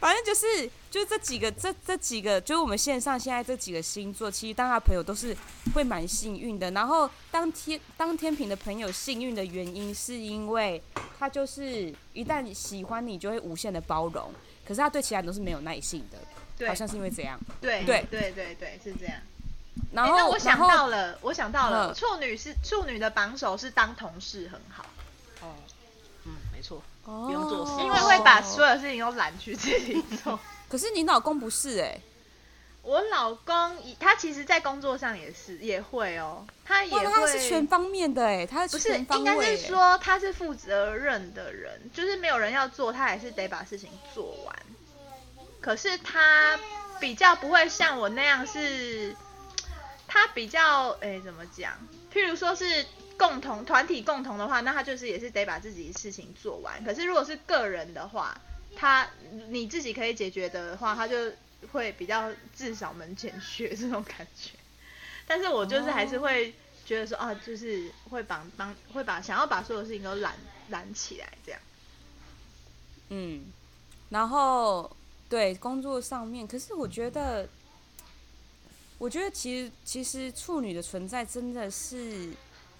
反正就是，就这几个，这这几个，就是我们线上现在这几个星座，其实当他朋友都是会蛮幸运的。然后当天当天平的朋友幸运的原因，是因为他就是一旦喜欢你，就会无限的包容。可是他对其他人都是没有耐性的，好像是因为这样。对对对对对，是这样。然后、欸、我想到了，我想到了，嗯、处女是处女的榜首是当同事很好。哦，嗯，没错。不用做事，因为会把所有事情都揽去自己做。可是你老公不是哎、欸，我老公他其实，在工作上也是也会哦，他也会，他是全方面的哎，他是不是应该是说他是负责任的人，就是没有人要做，他还是得把事情做完。可是他比较不会像我那样是，他比较哎怎么讲？譬如说是。共同团体共同的话，那他就是也是得把自己的事情做完。可是如果是个人的话，他你自己可以解决的话，他就会比较自扫门前雪这种感觉。但是我就是还是会觉得说啊，就是会把帮会把想要把所有事情都揽揽起来这样。嗯，然后对工作上面，可是我觉得，我觉得其实其实处女的存在真的是。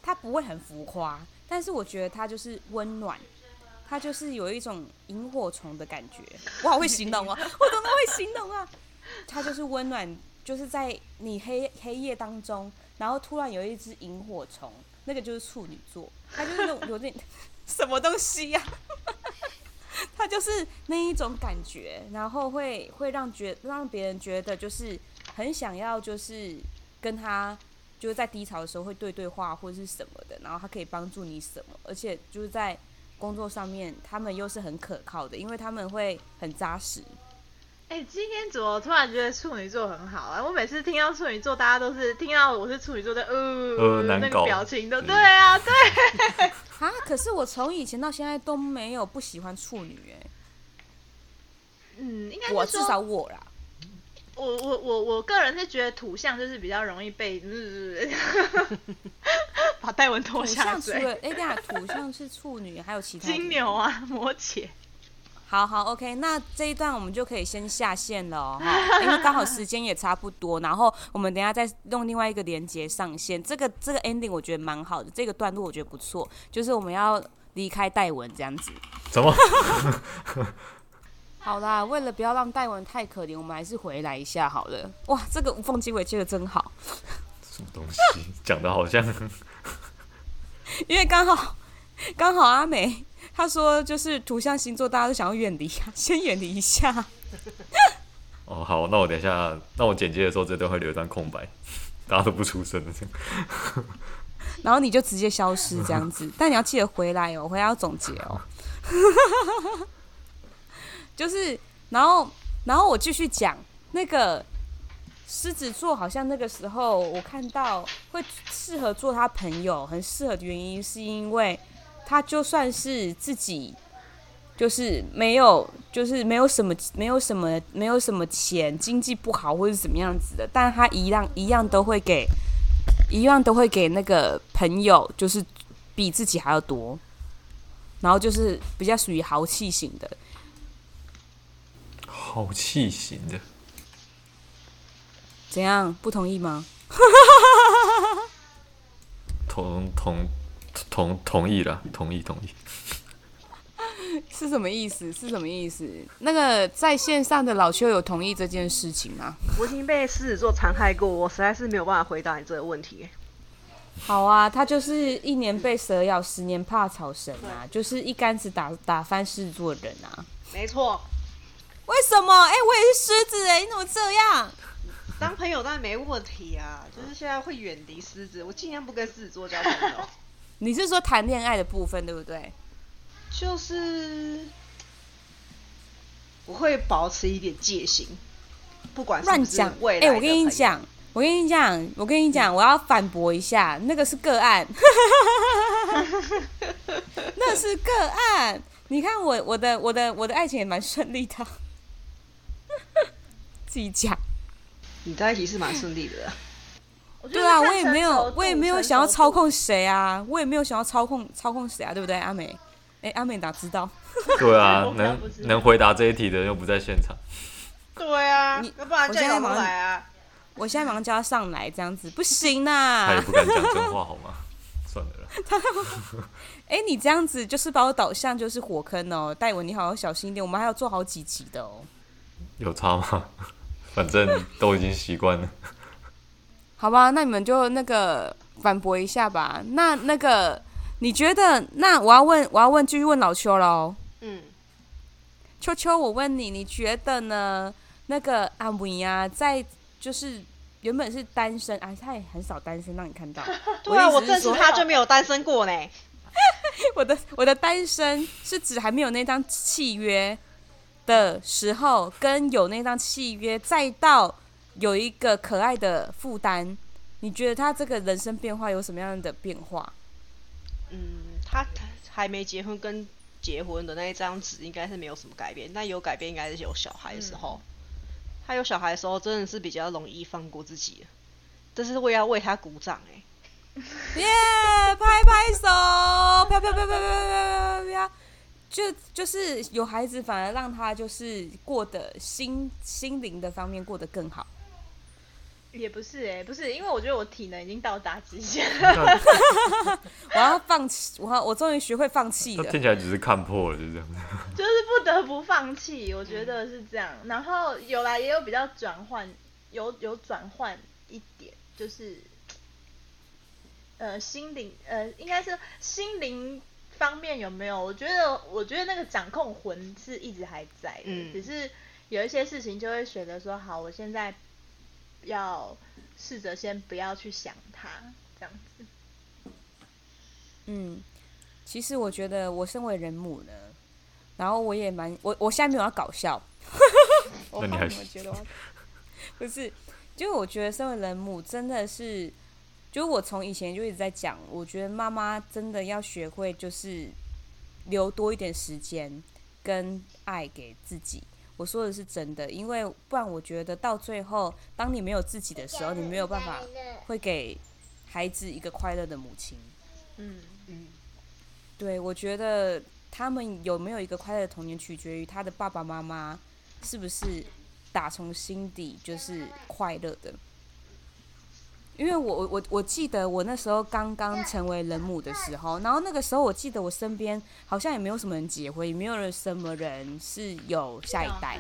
他不会很浮夸，但是我觉得他就是温暖，他就是有一种萤火虫的感觉。我好会形容哦，我怎么会形容啊？他就是温暖，就是在你黑黑夜当中，然后突然有一只萤火虫，那个就是处女座，他就是那种有点什么东西呀、啊？他就是那一种感觉，然后会会让觉让别人觉得就是很想要，就是跟他。就是在低潮的时候会对对话或者是什么的，然后他可以帮助你什么，而且就是在工作上面，他们又是很可靠的，因为他们会很扎实。哎、欸，今天怎么突然觉得处女座很好啊？我每次听到处女座，大家都是听到我是处女座的，呃，呃那个表情都对啊，对啊。可是我从以前到现在都没有不喜欢处女哎。嗯，应该我至少我啦。我我我我个人是觉得土象就是比较容易被，呃、把戴文拖下水。哎，等下土象是处女，还有其他金牛啊，摩羯。好好，OK，那这一段我们就可以先下线了哈，因为刚好时间也差不多，然后我们等下再用另外一个连接上线。这个这个 ending 我觉得蛮好的，这个段落我觉得不错，就是我们要离开戴文这样子。怎么？好啦，为了不要让戴文太可怜，我们还是回来一下好了。哇，这个无缝接轨接的真好。什么东西？讲的好像 因为刚好刚好阿美她说就是土象星座大家都想要远离，先远离一下。哦，好，那我等一下，那我剪接的时候这段会留一段空白，大家都不出声的这样。然后你就直接消失这样子，但你要记得回来哦，回来要总结哦。就是，然后，然后我继续讲那个狮子座，好像那个时候我看到会适合做他朋友，很适合的原因是因为他就算是自己。就是没有，就是没有什么，没有什么，没有什么钱，经济不好或者怎么样子的，但他一样一样都会给，一样都会给那个朋友，就是比自己还要多，然后就是比较属于豪气型的，豪气型的，怎样？不同意吗？同同同同意了，同意同意。是什么意思？是什么意思？那个在线上的老邱有同意这件事情吗？我已经被狮子座残害过，我实在是没有办法回答你这个问题。好啊，他就是一年被蛇咬，十年怕草绳啊，就是一竿子打打翻狮子座人啊。没错。为什么？哎、欸，我也是狮子哎、欸，你怎么这样？当朋友当然没问题啊，就是现在会远离狮子，我尽量不跟狮子座交朋友。你是说谈恋爱的部分对不对？就是我会保持一点戒心，不管是乱讲。哎、欸，我跟你讲，我跟你讲，我跟你讲，我要反驳一下，那个是个案，那是个案。你看我，我的，我的，我的爱情也蛮顺利的，自己讲。你在一起是蛮顺利的。对啊，我也没有，我也没有想要操控谁啊，我也没有想要操控操控谁啊，对不对，阿美？哎，阿美哪知道？对啊，能能回答这一题的又不在现场。对啊，你要不然叫他来啊！我现在马上叫他上来，这样子不行呐。他也不敢讲真话，好吗？算了啦。他哎，你这样子就是把我导向就是火坑哦，戴文你好好小心一点，我们还要做好几集的哦。有差吗？反正都已经习惯了。好吧，那你们就那个反驳一下吧。那那个。你觉得？那我要问，我要问，继续问老邱喽。嗯，秋秋，我问你，你觉得呢？那个阿米呀，在就是原本是单身啊，他也很少单身，让你看到。对啊，我认识他就没有单身过呢。我的我的单身是指还没有那张契约的时候，跟有那张契约，再到有一个可爱的负担。你觉得他这个人生变化有什么样的变化？嗯，他还没结婚跟结婚的那一张纸应该是没有什么改变，但有改变应该是有小孩的时候。嗯、他有小孩的时候真的是比较容易放过自己，这是为要为他鼓掌哎！耶，拍拍手，飘飘飘飘飘飘飘飘，就就是有孩子反而让他就是过得心心灵的方面过得更好。也不是哎、欸，不是，因为我觉得我体能已经到达极限，我要放弃，我我终于学会放弃了。听起来只是看破了，就这样。就是不得不放弃，我觉得是这样。然后有来也有比较转换，有有转换一点，就是呃心灵呃应该是心灵方面有没有？我觉得我觉得那个掌控魂是一直还在的，嗯、只是有一些事情就会选择说好，我现在。要试着先不要去想他这样子。嗯，其实我觉得我身为人母呢，然后我也蛮我我现在没有要搞笑，我怕你们觉得我不是，就我觉得身为人母真的是，就我从以前就一直在讲，我觉得妈妈真的要学会就是留多一点时间跟爱给自己。我说的是真的，因为不然我觉得到最后，当你没有自己的时候，你没有办法会给孩子一个快乐的母亲。嗯嗯，对，我觉得他们有没有一个快乐的童年，取决于他的爸爸妈妈是不是打从心底就是快乐的。因为我我我记得我那时候刚刚成为人母的时候，然后那个时候我记得我身边好像也没有什么人结婚，也没有人什么人是有下一代，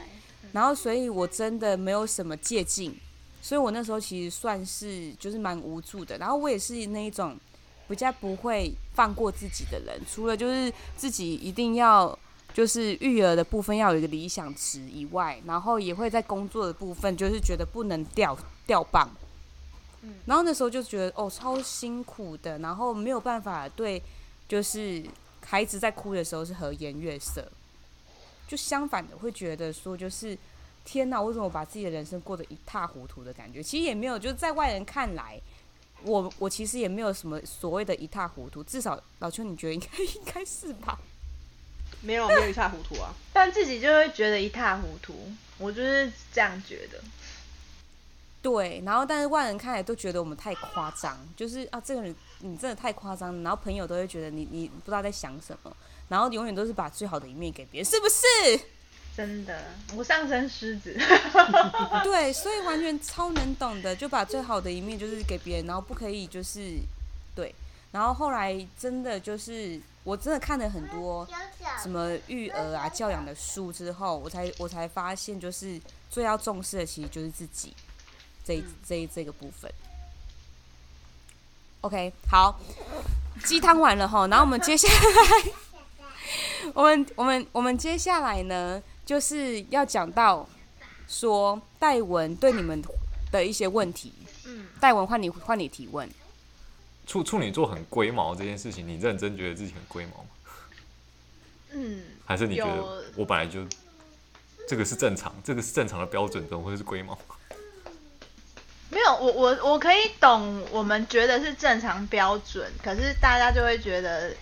然后所以我真的没有什么借鉴，所以我那时候其实算是就是蛮无助的。然后我也是那一种比较不会放过自己的人，除了就是自己一定要就是育儿的部分要有一个理想值以外，然后也会在工作的部分就是觉得不能掉掉棒。然后那时候就觉得哦，超辛苦的，然后没有办法对，就是孩子在哭的时候是和颜悦色，就相反的会觉得说就是天哪，为什么我把自己的人生过得一塌糊涂的感觉？其实也没有，就是在外人看来，我我其实也没有什么所谓的一塌糊涂，至少老邱你觉得应该应该是吧？没有没有一塌糊涂啊，但自己就会觉得一塌糊涂，我就是这样觉得。对，然后但是外人看来都觉得我们太夸张，就是啊，这个人你真的太夸张，然后朋友都会觉得你你不知道在想什么，然后永远都是把最好的一面给别人，是不是？真的，我上升狮子 对，所以完全超能懂的，就把最好的一面就是给别人，然后不可以就是对，然后后来真的就是我真的看了很多什么育儿啊教养的书之后，我才我才发现就是最要重视的其实就是自己。这这这个部分，OK，好，鸡汤完了哈，然后我们接下来，我们我们我们接下来呢，就是要讲到说戴文对你们的一些问题。嗯，戴文换你换你提问。处处女座很龟毛这件事情，你认真觉得自己很龟毛吗？嗯，还是你觉得我本来就这个是正常，这个是正常的标准，怎么会是龟毛？没有，我我我可以懂，我们觉得是正常标准，可是大家就会觉得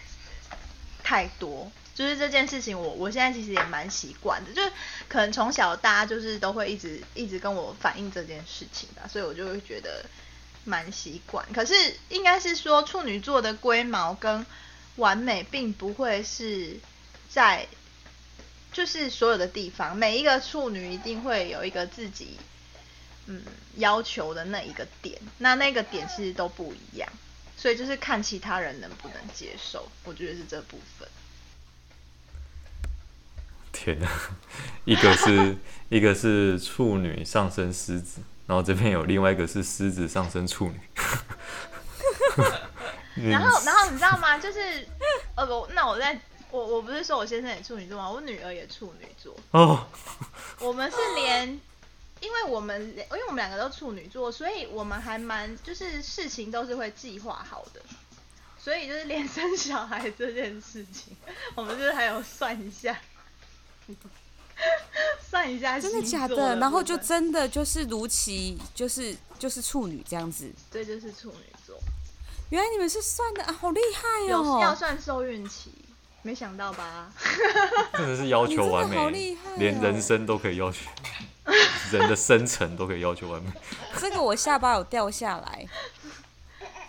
太多。就是这件事情我，我现在其实也蛮习惯的，就是可能从小大家就是都会一直一直跟我反映这件事情吧，所以我就会觉得蛮习惯。可是应该是说处女座的龟毛跟完美，并不会是在就是所有的地方，每一个处女一定会有一个自己。嗯，要求的那一个点，那那个点其实都不一样，所以就是看其他人能不能接受，我觉得是这部分。天哪，一个是 一个是处女上升狮子，然后这边有另外一个是狮子上升处女。然后然后你知道吗？就是呃，我那我在我我不是说我先生也处女座吗？我女儿也处女座哦，我们是连。因为我们，因为我们两个都处女座，所以我们还蛮就是事情都是会计划好的，所以就是连生小孩这件事情，我们就是还有算一下，算一下，真的假的？然后就真的就是如期就是就是处女这样子，对，就是处女座。原来你们是算的啊，好厉害哦！要算受孕期，没想到吧？真的是要求完美，好厉害哦，连人生都可以要求。人的生辰都可以要求完美。这个我下巴有掉下来。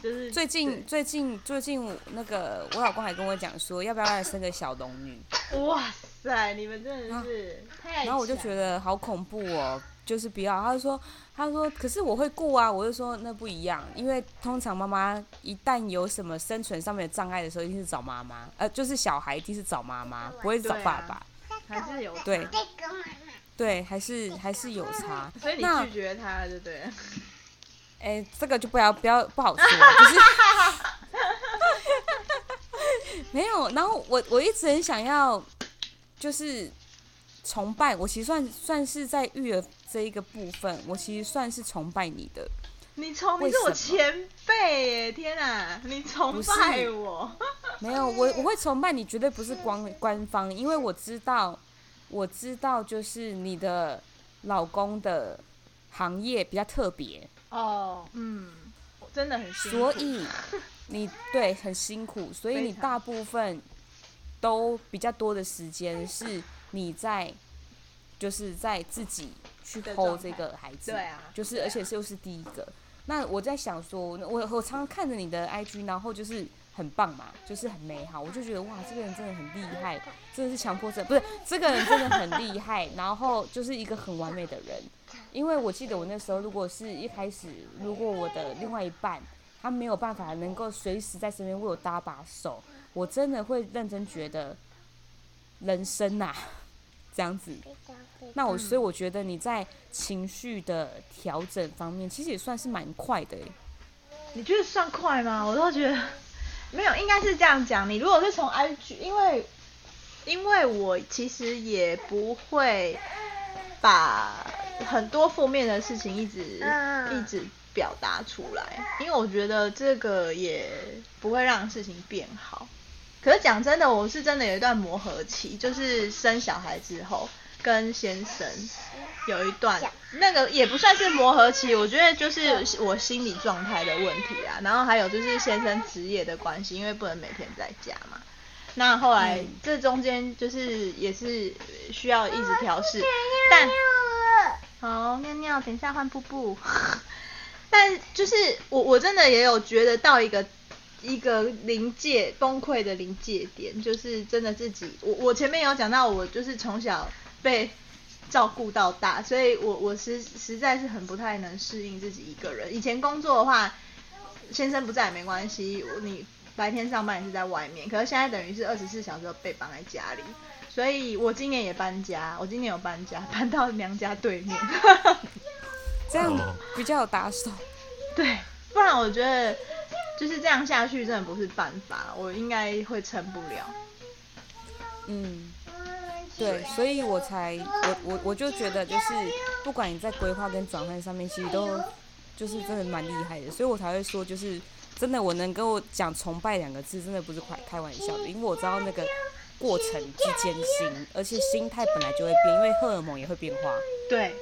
就是最近最近最近那个我老公还跟我讲说，要不要来生个小龙女？哇塞，你们真的是太……然后我就觉得好恐怖哦，就是不要。他就说他说可是我会顾啊，我就说那不一样，因为通常妈妈一旦有什么生存上面的障碍的时候，一定是找妈妈，呃，就是小孩一定是找妈妈，不会找爸爸。还是有对。对，还是还是有差。所以你拒绝他了，对不对？哎，这个就不要不要不好说，就是 没有。然后我我一直很想要，就是崇拜我。其实算算是在育儿这一个部分，我其实算是崇拜你的。你崇你是我前辈耶！天哪，你崇拜我？没有，我我会崇拜你，绝对不是官官方，因为我知道。我知道，就是你的老公的行业比较特别哦，嗯，真的很辛苦，所以 你对很辛苦，所以你大部分都比较多的时间是你在，就是在自己去 hold 这个孩子，对啊，就是而且是又是第一个。那我在想说，我我常常看着你的 IG，然后就是。很棒嘛，就是很美好，我就觉得哇，这个人真的很厉害，真的是强迫症，不是这个人真的很厉害，然后就是一个很完美的人。因为我记得我那时候，如果是一开始，如果我的另外一半他没有办法能够随时在身边为我搭把手，我真的会认真觉得人生呐、啊，这样子。那我所以我觉得你在情绪的调整方面，其实也算是蛮快的。你觉得算快吗？我都觉得。没有，应该是这样讲。你如果是从 IG，因为因为我其实也不会把很多负面的事情一直、嗯、一直表达出来，因为我觉得这个也不会让事情变好。可是讲真的，我是真的有一段磨合期，就是生小孩之后跟先生有一段，那个也不算是磨合期，我觉得就是我心理状态的问题啊。然后还有就是先生职业的关系，因为不能每天在家嘛。那后来这中间就是也是需要一直调试，但好尿尿，等一下换布布。但就是我我真的也有觉得到一个一个临界崩溃的临界点，就是真的自己我我前面有讲到，我就是从小被照顾到大，所以我我实实在是很不太能适应自己一个人。以前工作的话，先生不在也没关系，你。白天上班也是在外面，可是现在等于是二十四小时都被绑在家里，所以我今年也搬家，我今年有搬家，搬到娘家对面，这样比较有打手。对，不然我觉得就是这样下去真的不是办法，我应该会撑不了。嗯，对，所以我才我我我就觉得就是不管你在规划跟转换上面，其实都就是真的蛮厉害的，所以我才会说就是。真的，我能跟我讲崇拜两个字，真的不是开开玩笑的，因为我知道那个过程之艰辛，而且心态本来就会变，因为荷尔蒙也会变化。对，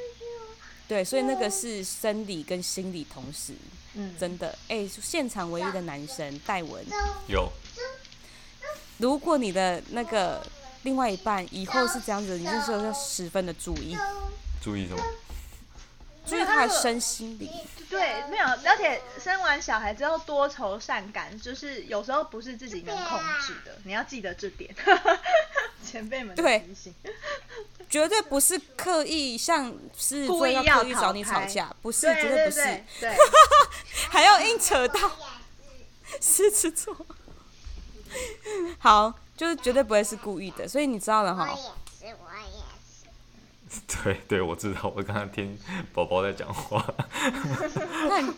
对，所以那个是生理跟心理同时。嗯，真的，哎、欸，现场唯一的男生戴文有。如果你的那个另外一半以后是这样子，你这时候要十分的注意。注意什么？注意他的身心灵。对，没有，而且生完小孩之后多愁善感，就是有时候不是自己能控制的，你要记得这点。前辈们对，绝对不是刻意像是故意要刻意找你吵架，不是，绝对不是，还要硬扯到狮子座。好，就是绝对不会是故意的，所以你知道了哈。我也是，我也是对 对，我知道，我刚刚听宝宝在讲话。他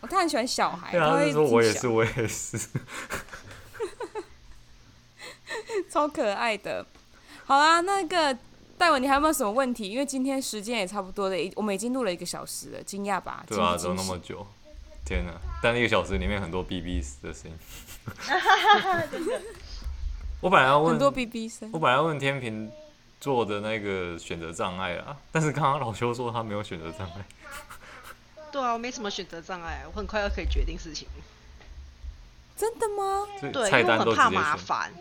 我他很喜欢小孩，对啊，他说我也是，我也是，超可爱的。好啦，那个戴文，你还有没有什么问题？因为今天时间也差不多了，我们已经录了一个小时了，惊讶吧？对啊，走那么久，天哪！但一个小时里面很多 BB 的声音。我本来要问很多 BB 声，我本来要问天平座的那个选择障碍啊，但是刚刚老邱说他没有选择障碍。对啊，我没什么选择障碍，我很快就可以决定事情。真的吗？对，因为我很怕麻烦。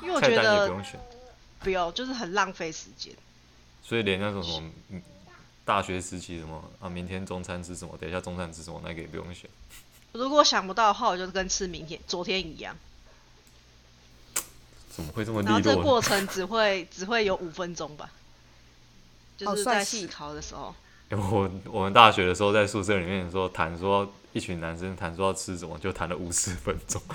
因为我觉得不用选，不要，就是很浪费时间。所以连那种什么大学时期什么啊，明天中餐吃什么，等一下中餐吃什么，那个也不用选。如果想不到的话，我就跟吃明天、昨天一样。怎么会这么利落？然后这个过程只会只会有五分钟吧，就是在思考的时候。欸、我我们大学的时候在宿舍里面说谈说一群男生谈说要吃什么，就谈了五十分钟。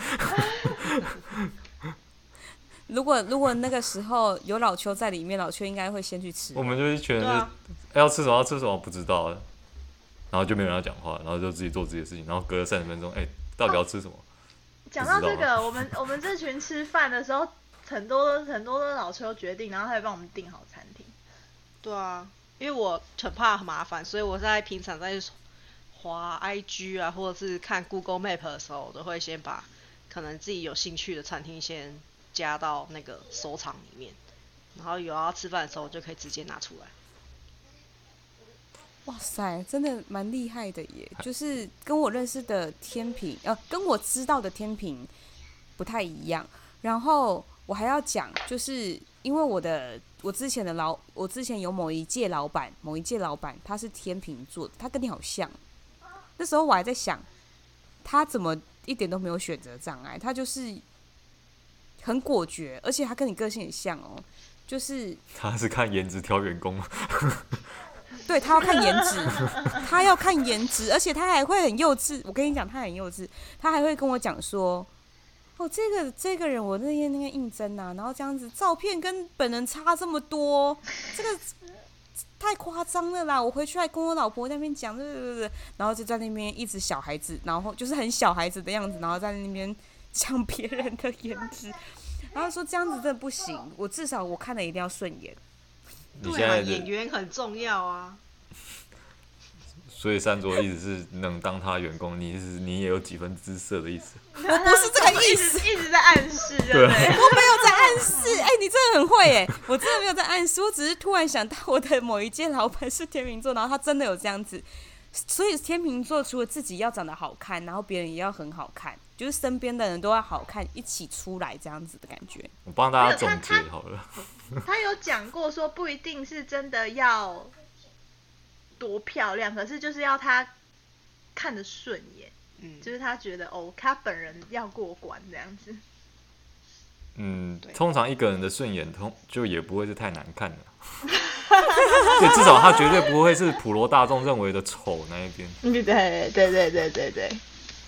如果如果那个时候有老邱在里面，老邱应该会先去吃。我们就一群人就、啊欸、要吃什么要吃什么不知道，然后就没有人要讲话，然后就自己做自己的事情，然后隔了三十分钟，哎、欸，到底要吃什么？讲、哦、到这个，我们 我们这群吃饭的时候。很多很多的老车决定，然后他会帮我们订好餐厅。对啊，因为我很怕很麻烦，所以我在平常在滑 IG 啊，或者是看 Google Map 的时候，我都会先把可能自己有兴趣的餐厅先加到那个收藏里面，然后有要吃饭的时候，我就可以直接拿出来。哇塞，真的蛮厉害的耶！就是跟我认识的天平，呃，跟我知道的天平不太一样，然后。我还要讲，就是因为我的我之前的老，我之前有某一届老板，某一届老板他是天秤座的，他跟你好像。那时候我还在想，他怎么一点都没有选择障碍？他就是很果决，而且他跟你个性很像哦，就是他是看颜值挑员工，对，他要看颜值，他要看颜值，而且他还会很幼稚。我跟你讲，他很幼稚，他还会跟我讲说。哦，这个这个人我那天那个应征呐，然后这样子照片跟本人差这么多，这个太夸张了啦！我回去还跟我老婆那边讲，对对对，然后就在那边一直小孩子，然后就是很小孩子的样子，然后在那边讲别人的颜值，然后说这样子真的不行，我至少我看了一定要顺眼。对啊，演员很重要啊。所以三卓意思是能当他员工，你是你也有几分姿色的意思？我 不是这个意思，一直在暗示，对不对？我没有在暗示，哎、欸，你真的很会哎，我真的没有在暗示，我只是突然想到我的某一届老板是天秤座，然后他真的有这样子，所以天秤座除了自己要长得好看，然后别人也要很好看，就是身边的人都要好看，一起出来这样子的感觉。我帮大家总结好了，他，他，他有讲过说不一定是真的要多漂亮，可是就是要他。看得顺眼，嗯，就是他觉得哦，他本人要过关这样子。嗯，通常一个人的顺眼通就也不会是太难看的，对，至少他绝对不会是普罗大众认为的丑那一边。对对对对对对对，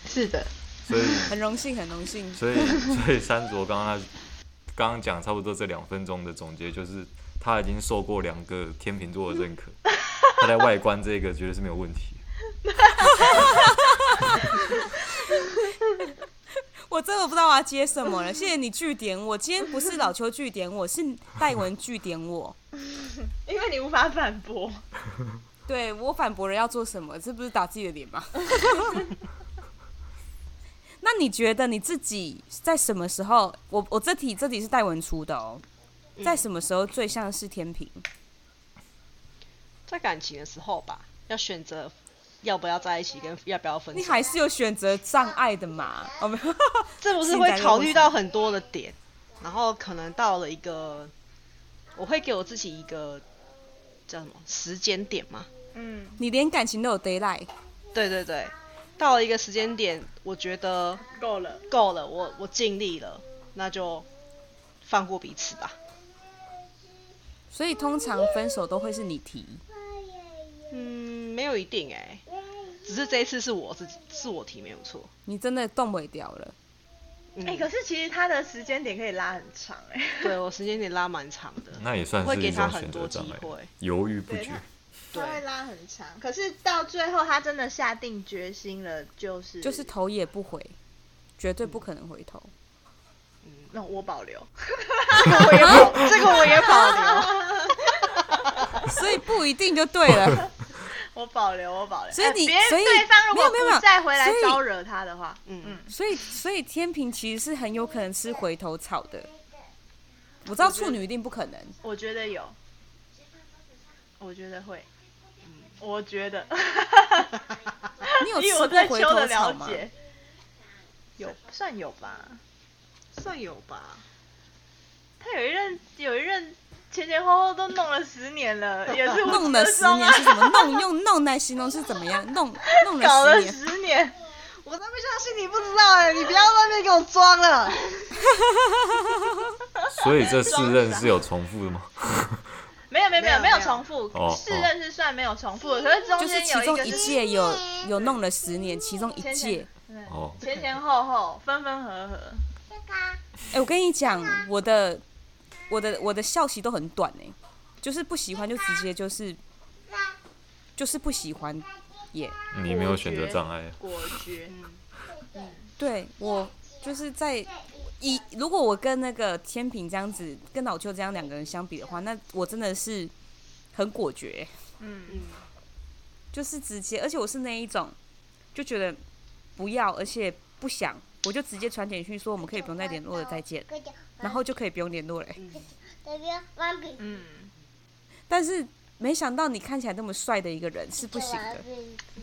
是的。所以 很荣幸，很荣幸。所以所以三卓刚刚他刚刚讲差不多这两分钟的总结，就是他已经受过两个天秤座的认可，他在外观这个绝对是没有问题。我真的不知道我要接什么了。谢谢你据点我，今天不是老邱据点我，是戴文据点我，因为你无法反驳。对，我反驳了要做什么？这不是打自己的脸吗？那你觉得你自己在什么时候？我我这题这题是戴文出的哦，在什么时候最像是天平？在感情的时候吧，要选择。要不要在一起，跟要不要分手？你还是有选择障碍的嘛？哦，没有，这不是会考虑到很多的点，然后可能到了一个，我会给我自己一个叫什么时间点嘛？嗯，你连感情都有 d a y l i g h t。对对对，到了一个时间点，我觉得够了，够了，我我尽力了，那就放过彼此吧。所以通常分手都会是你提。嗯，没有一定哎。只是这一次是我自己是我提没有错，你真的动不掉了。哎、嗯欸，可是其实他的时间点可以拉很长哎。对，我时间点拉蛮长的。那也算是给他很多机会。犹豫不决。对，他会拉很长，可是到最后他真的下定决心了，就是就是头也不回，绝对不可能回头。嗯，那我保留。这 个我也保，这个我也保留。所以不一定就对了。我保留，我保留。所以你，所以对方如果不再回来招惹他的话，嗯嗯，所以所以天平其实是很有可能吃回头草的。我知道处女一定不可能。我觉得有，我觉得会，嗯，我觉得。你有吃过回头草吗？有，算有吧，算有吧。他有一任，有一任。前前后后都弄了十年了，也是弄了十年是什么？弄 用弄来形容是怎么样？弄弄了搞了十年，我都不相信你不知道哎！你不要在那边给我装了。所以这四任是有重复的吗？没有没有没有没有重复，四任是算没有重复的，可是中间有一个一届有有弄了十年，其中一届哦，前前后后分分合合。哎，我跟你讲，我的。我的我的效期都很短呢，就是不喜欢就直接就是，就是不喜欢也。你没有选择障碍。果决。嗯，对我就是在以如果我跟那个天平这样子，跟老邱这样两个人相比的话，那我真的是很果决。嗯嗯。就是直接，而且我是那一种，就觉得不要，而且不想，我就直接传简讯说我们可以不用再联络了，再见。然后就可以不用联络了。嗯，但是没想到你看起来那么帅的一个人是不行的。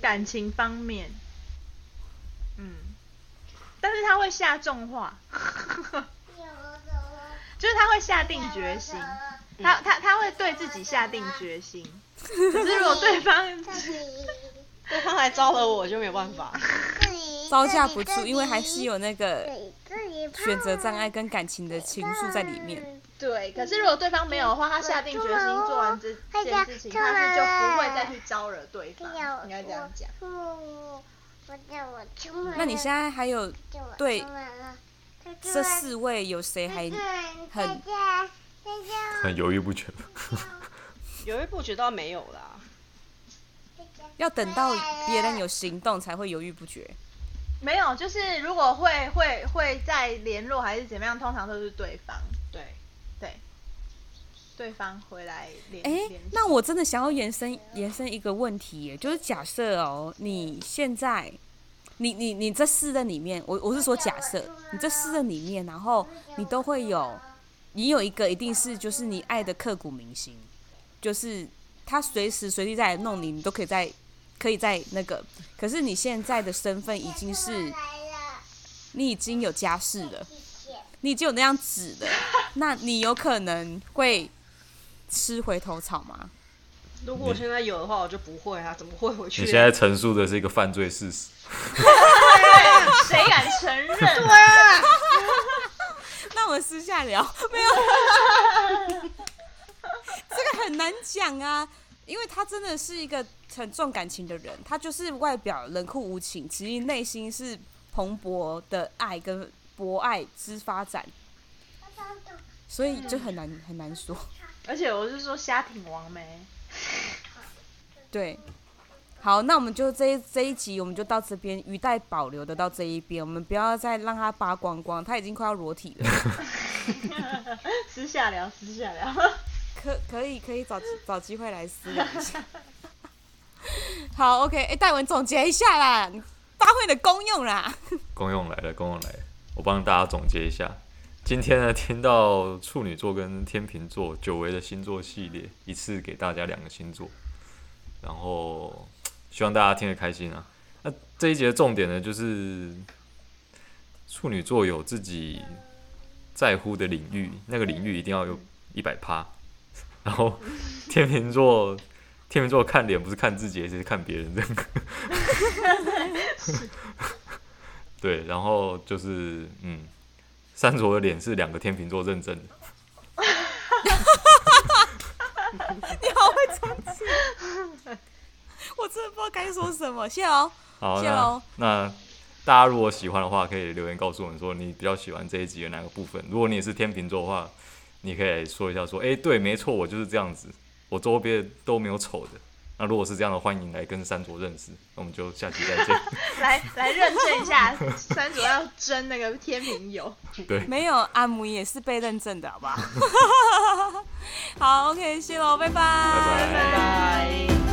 感情方面，嗯，但是他会下重话，就是他会下定决心，他他他会对自己下定决心。可是如果对方 对方来招惹我，我就没有办法。招架不住，因为还是有那个选择障碍跟感情的情愫在里面。对，可是如果对方没有的话，他下定决心做完这件事情，他是就不会再去招惹对方。应该这样讲。那你现在还有对这四位有谁还很很犹豫不决？犹豫不决倒没有啦，要等到别人有行动才会犹豫不决。没有，就是如果会会会再联络还是怎么样，通常都是对方。对对，对方回来联。哎、欸，那我真的想要延伸延伸一个问题耶，就是假设哦，你现在，你你你这四任里面，我我是说假设，你这四任里面，然后你都会有，你有一个一定是就是你爱的刻骨铭心，就是他随时随地在弄你，你都可以在。可以在那个，可是你现在的身份已经是，你已经有家室了，你已经有那张纸了，那你有可能会吃回头草吗？如果我现在有的话，我就不会啊，怎么会回去？你现在陈述的是一个犯罪事实，谁敢承认？对啊，那我们私下聊，没有，这个很难讲啊。因为他真的是一个很重感情的人，他就是外表冷酷无情，其实内心是蓬勃的爱跟博爱之发展，所以就很难很难说。而且我是说虾挺王没？对，好，那我们就这一这一集我们就到这边，语带保留的到这一边，我们不要再让他扒光光，他已经快要裸体了。私下聊，私下聊。可可以可以找找机会来私聊一下。好，OK，哎、戴文总结一下啦，发挥的功用啦。功用来了，功用来了，我帮大家总结一下。今天呢，听到处女座跟天秤座久违的星座系列，一次给大家两个星座，然后希望大家听得开心啊。那这一节的重点呢，就是处女座有自己在乎的领域，那个领域一定要有一百趴。然后 天秤座，天秤座看脸不是看自己，也是看别人这个。对，然后就是嗯，三卓的脸是两个天秤座认证的。你好会装气，我真的不知道该说什么。谢哦，好，谢喽。那大家如果喜欢的话，可以留言告诉我们说你比较喜欢这一集的哪个部分。如果你也是天秤座的话。你可以说一下，说，哎、欸，对，没错，我就是这样子，我周边都没有丑的。那如果是这样的，欢迎来跟三卓认识，那我们就下期再见。来来认证一下，三卓要争那个天平友。对，没有阿姆也是被认证的，好不好？好，OK，谢喽，拜拜，拜拜。拜拜。